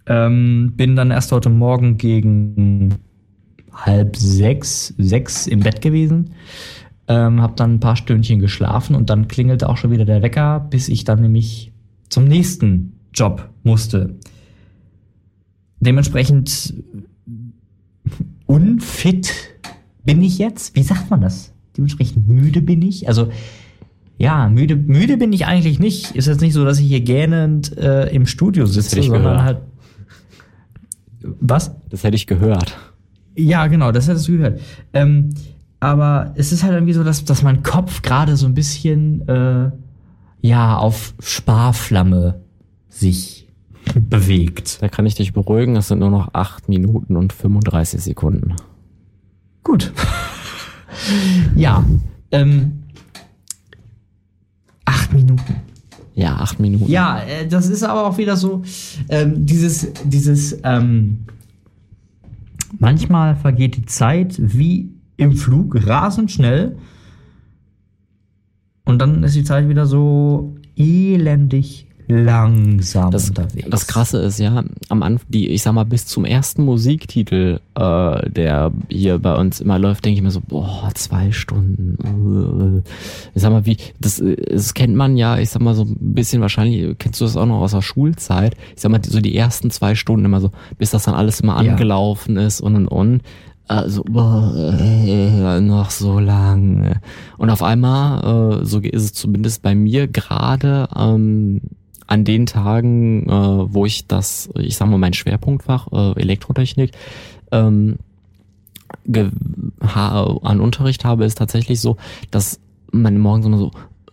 Ähm, bin dann erst heute Morgen gegen halb sechs, sechs im Bett gewesen. Ähm, hab dann ein paar Stündchen geschlafen und dann klingelte auch schon wieder der Wecker, bis ich dann nämlich zum nächsten Job musste. Dementsprechend unfit bin ich jetzt. Wie sagt man das? Dementsprechend müde bin ich. Also ja, müde, müde bin ich eigentlich nicht. Ist jetzt nicht so, dass ich hier gähnend äh, im Studio sitze, hätte ich sondern gehört. halt. Was? Das hätte ich gehört. Ja, genau, das hättest du gehört. Ähm, aber es ist halt irgendwie so, dass, dass mein Kopf gerade so ein bisschen äh, ja auf Sparflamme sich bewegt. Da kann ich dich beruhigen, es sind nur noch 8 Minuten und 35 Sekunden. Gut. *laughs* ja. Ähm, acht Minuten. Ja, 8 Minuten. Ja, äh, das ist aber auch wieder so, ähm, dieses, dieses, ähm, manchmal vergeht die Zeit wie im Flug rasend schnell und dann ist die Zeit wieder so elendig langsam Das, unterwegs. das Krasse ist ja, am Anfang, die, ich sag mal, bis zum ersten Musiktitel, äh, der hier bei uns immer läuft, denke ich mir so, boah, zwei Stunden. äh. Ich sag mal, wie, das, äh, das kennt man ja, ich sag mal, so ein bisschen wahrscheinlich, kennst du das auch noch aus der Schulzeit? Ich sag mal, so die ersten zwei Stunden immer so, bis das dann alles immer Ja. angelaufen ist und und und. Also, boah, äh, noch so lang. Und auf einmal, äh, so ist es zumindest bei mir gerade, ähm, an den Tagen, äh, wo ich das, ich sag mal, mein Schwerpunktfach äh, Elektrotechnik ähm, an Unterricht habe, ist tatsächlich so, dass man morgens immer so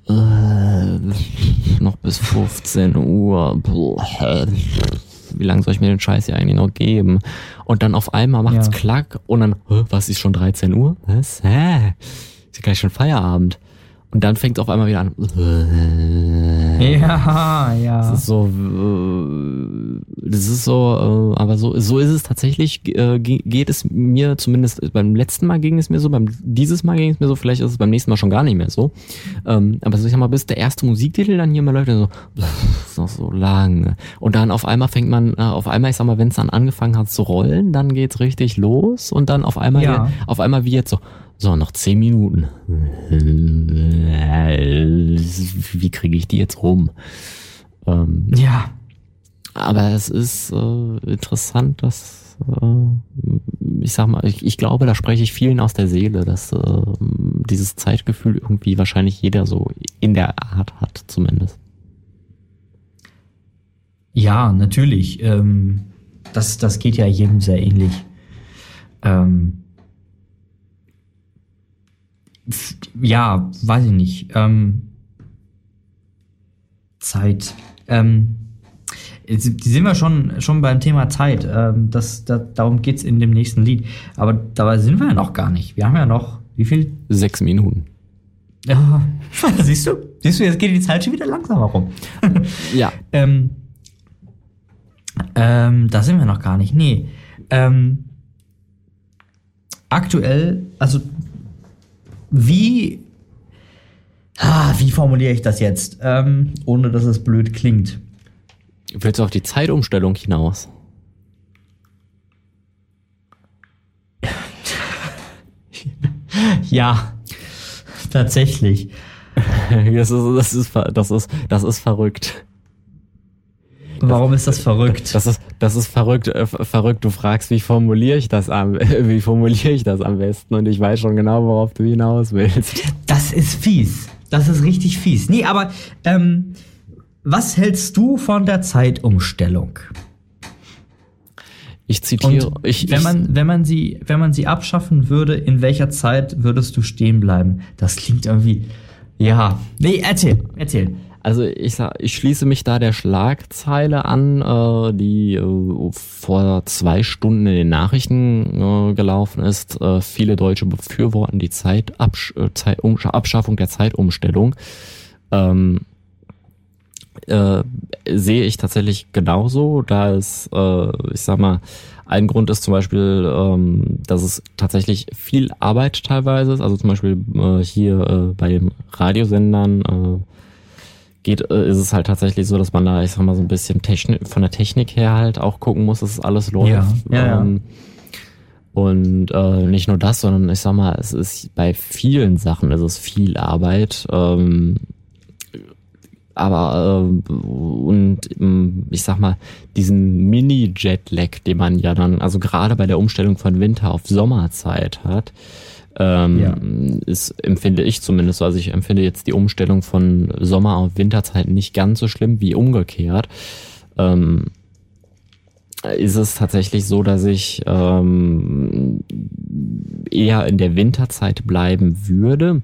äh, noch bis 15 Uhr, boah, wie lange soll ich mir den Scheiß hier eigentlich noch geben? Und dann auf einmal macht's Ja. klack und dann, was ist schon 13 Uhr? Was? Hä? Ist ja gleich schon Feierabend. Und dann fängt auf einmal wieder an. ja, ja. Das ist so, äh, das ist so, äh, aber so, so ist es tatsächlich, äh, ge- geht es mir zumindest, beim letzten Mal ging es mir so, beim dieses Mal ging es mir so, vielleicht ist es beim nächsten Mal schon gar nicht mehr so. Ähm, aber so, ich sag mal, bis der erste Musiktitel dann hier mal läuft, dann so, pff, ist noch so lang. Und dann auf einmal fängt man, auf einmal, ich sag mal, wenn es dann angefangen hat zu rollen, dann geht's richtig los und dann auf einmal, Ja. auf einmal wie jetzt so, so, noch zehn Minuten. Wie kriege ich die jetzt rum? Ähm, ja. aber es ist äh, interessant, dass äh, ich sag mal, ich, ich glaube, da spreche ich vielen aus der Seele, dass äh, dieses Zeitgefühl irgendwie wahrscheinlich jeder so in der Art hat, zumindest. Ja, natürlich. Ähm, das, das geht ja jedem sehr ähnlich. Ähm, ja, weiß ich nicht. Ähm, Zeit. Ähm, jetzt sind wir schon, schon beim Thema Zeit. Ähm, das, da, darum geht's in dem nächsten Lied. Aber dabei sind wir ja noch gar nicht. Wir haben ja noch, wie viel? Sechs Minuten. Ja, *laughs* siehst du? Siehst du, jetzt geht die Zeit schon wieder langsamer rum. *laughs* Ja. Ähm, ähm, da sind wir noch gar nicht. Nee. Ähm, aktuell, also wie, ah, wie formuliere ich das jetzt, ähm, ohne dass es blöd klingt? Willst du auf die Zeitumstellung hinaus? *laughs* Ja, tatsächlich. *laughs* Das ist, das ist, das ist, das ist verrückt. Warum ist das verrückt? Das ist, das ist verrückt, äh, ver- verrückt. Du fragst, wie formuliere ich das am, *laughs* wie formuliere ich das am besten? Und ich weiß schon genau, worauf du hinaus willst. Das ist fies. Das ist richtig fies. Nee, aber ähm, was hältst du von der Zeitumstellung? Ich zitiere, Und ich, wenn man, wenn man sie, wenn man sie abschaffen würde, in welcher Zeit würdest du stehen bleiben? Das klingt irgendwie, ja. Nee, erzähl, erzähl. Also ich ich schließe mich da der Schlagzeile an, äh, die äh, vor zwei Stunden in den Nachrichten äh, gelaufen ist. Äh, viele Deutsche befürworten die Zeitabsch äh, Zeit um Abschaffung der Zeitumstellung. Ähm, äh, sehe ich tatsächlich genauso, da es, äh, ich sag mal, ein Grund ist zum Beispiel, ähm, dass es tatsächlich viel Arbeit teilweise ist. Also zum Beispiel äh, hier äh, bei den Radiosendern äh, geht, äh, ist es halt tatsächlich so, dass man da, ich sag mal, so ein bisschen Technik, von der Technik her halt auch gucken muss, dass es alles läuft. Ja, ja, ja. Ähm, und äh, nicht nur das, sondern ich sag mal, es ist bei vielen Sachen ist es viel Arbeit. Ähm, aber äh, und ähm, ich sag mal, diesen Mini-Jetlag, den man ja dann, also gerade bei der Umstellung von Winter auf Sommerzeit hat, ähm, Ja. ist, empfinde ich zumindest, so. also ich empfinde jetzt die Umstellung von Sommer auf Winterzeit nicht ganz so schlimm wie umgekehrt. Ähm, ist es tatsächlich so, dass ich ähm, eher in der Winterzeit bleiben würde.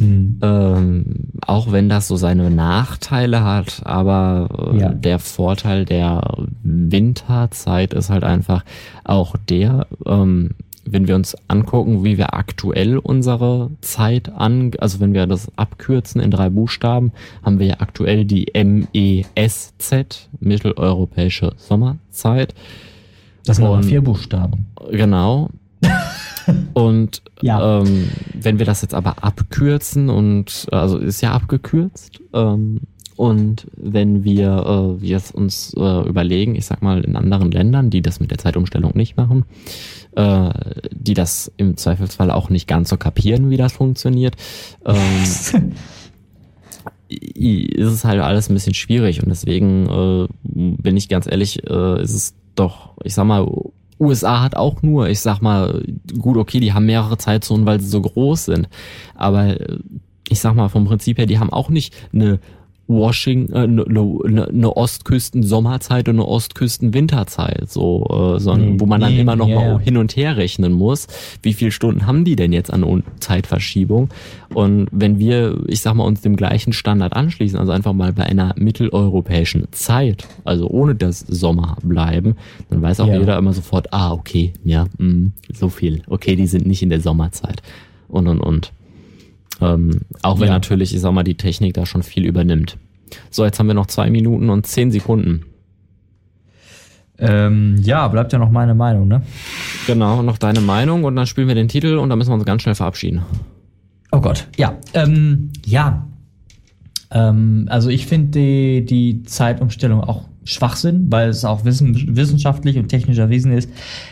Ähm, auch wenn das so seine Nachteile hat, aber äh, Ja. der Vorteil der Winterzeit ist halt einfach auch der, ähm, wenn wir uns angucken, wie wir aktuell unsere Zeit an, also wenn wir das abkürzen in drei Buchstaben, haben wir ja aktuell die MESZ, Mitteleuropäische Sommerzeit. Das sind aber vier Buchstaben. Genau. *laughs* Und Ja. ähm, wenn wir das jetzt aber abkürzen und also ist ja abgekürzt ähm, und wenn wir äh, wir es uns äh, überlegen, ich sag mal in anderen Ländern, die das mit der Zeitumstellung nicht machen, äh, die das im Zweifelsfall auch nicht ganz so kapieren, wie das funktioniert, ähm, ist es halt alles ein bisschen schwierig. Und deswegen äh, bin ich ganz ehrlich, äh, ist es doch, ich sag mal, USA hat auch nur, ich sag mal, gut, okay, die haben mehrere Zeitzonen, weil sie so groß sind, aber äh, ich sag mal, vom Prinzip her, die haben auch nicht eine Washing, äh, eine, eine, eine Ostküsten-Sommerzeit und eine Ostküsten-Winterzeit, so, äh, sondern Nee, wo man dann nee, immer noch ja, mal hin und her rechnen muss. Wie viele Stunden haben die denn jetzt an Un- Zeitverschiebung? Und wenn wir, ich sag mal, uns dem gleichen Standard anschließen, also einfach mal bei einer mitteleuropäischen Zeit, also ohne das Sommer bleiben, dann weiß auch Ja. jeder immer sofort, ah, okay, ja, mh, so viel. Okay, die sind nicht in der Sommerzeit. Und, und, und. Ähm, auch wenn Ja. natürlich, ich sag mal, die Technik da schon viel übernimmt. So, jetzt haben wir noch zwei Minuten und zehn Sekunden. Ähm, ja, bleibt ja noch meine Meinung, ne? Genau, noch deine Meinung und dann spielen wir den Titel und dann müssen wir uns ganz schnell verabschieden. Oh Gott, ja. Ähm, ja. Ähm, also ich finde die, die Zeitumstellung auch Schwachsinn, weil es auch wissen, wissenschaftlich und technisch erwiesen ist.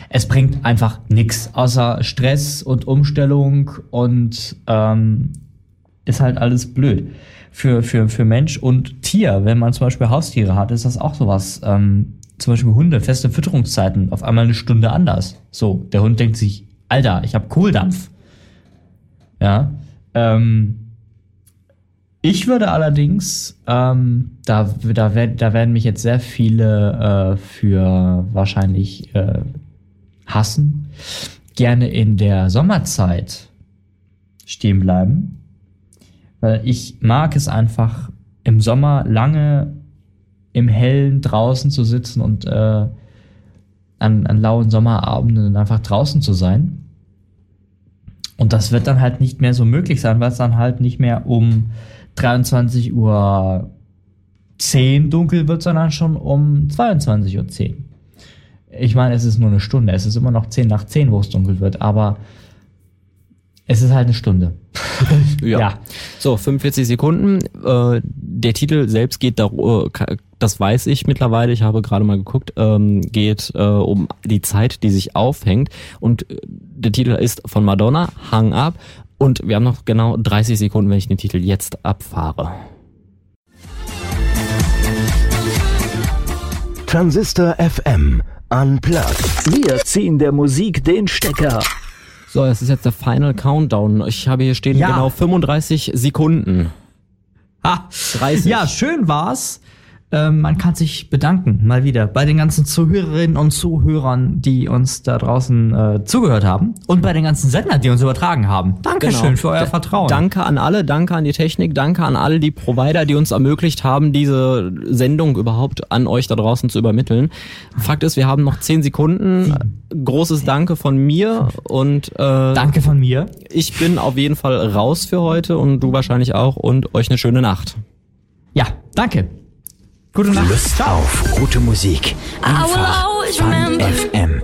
Es bringt einfach nichts außer Stress und Umstellung und ähm, ist halt alles blöd. Für, für, für Mensch und Tier, wenn man zum Beispiel Haustiere hat, ist das auch sowas. Ähm, zum Beispiel Hunde, feste Fütterungszeiten, auf einmal eine Stunde anders. So, der Hund denkt sich, Alter, ich habe Kohldampf. Ja. Ähm, ich würde allerdings, ähm, da, da, da werden mich jetzt sehr viele äh, für wahrscheinlich äh, hassen, gerne in der Sommerzeit stehen bleiben. Weil ich mag es einfach im Sommer lange im Hellen draußen zu sitzen und äh, an, an lauen Sommerabenden einfach draußen zu sein. Und das wird dann halt nicht mehr so möglich sein, weil es dann halt nicht mehr um 23 Uhr 10 dunkel wird, sondern schon um 22 Uhr 10. Ich meine, es ist nur eine Stunde. Es ist immer noch 10 nach 10, wo es dunkel wird, aber es ist halt eine Stunde. *laughs* Ja. Ja. So, 45 Sekunden. Äh, der Titel selbst geht da, äh, das weiß ich mittlerweile, ich habe gerade mal geguckt, ähm, geht äh, um die Zeit, die sich aufhängt. Und äh, der Titel ist von Madonna, Hang Up. Und wir haben noch genau 30 Sekunden, wenn ich den Titel jetzt abfahre. Transistor FM. Unplugged. Wir ziehen der Musik den Stecker. So, es ist jetzt der Final Countdown. Ich habe hier stehen Ja. genau 35 Sekunden. Ha. 30. Ja, schön war's. Ähm, man kann sich bedanken, mal wieder, bei den ganzen Zuhörerinnen und Zuhörern, die uns da draußen äh, zugehört haben und bei den ganzen Sendern, die uns übertragen haben. Dankeschön Genau. für euer Vertrauen. Danke an alle, danke an die Technik, danke an alle die Provider, die uns ermöglicht haben, diese Sendung überhaupt an euch da draußen zu übermitteln. Fakt ist, wir haben noch 10 Sekunden. Großes Danke von mir und äh, Danke von mir. ich bin auf jeden Fall raus für heute und du wahrscheinlich auch und euch eine schöne Nacht. Ja, danke. Gute Nacht. Lust auf gute Musik. I will Einfach always Fun remember FM.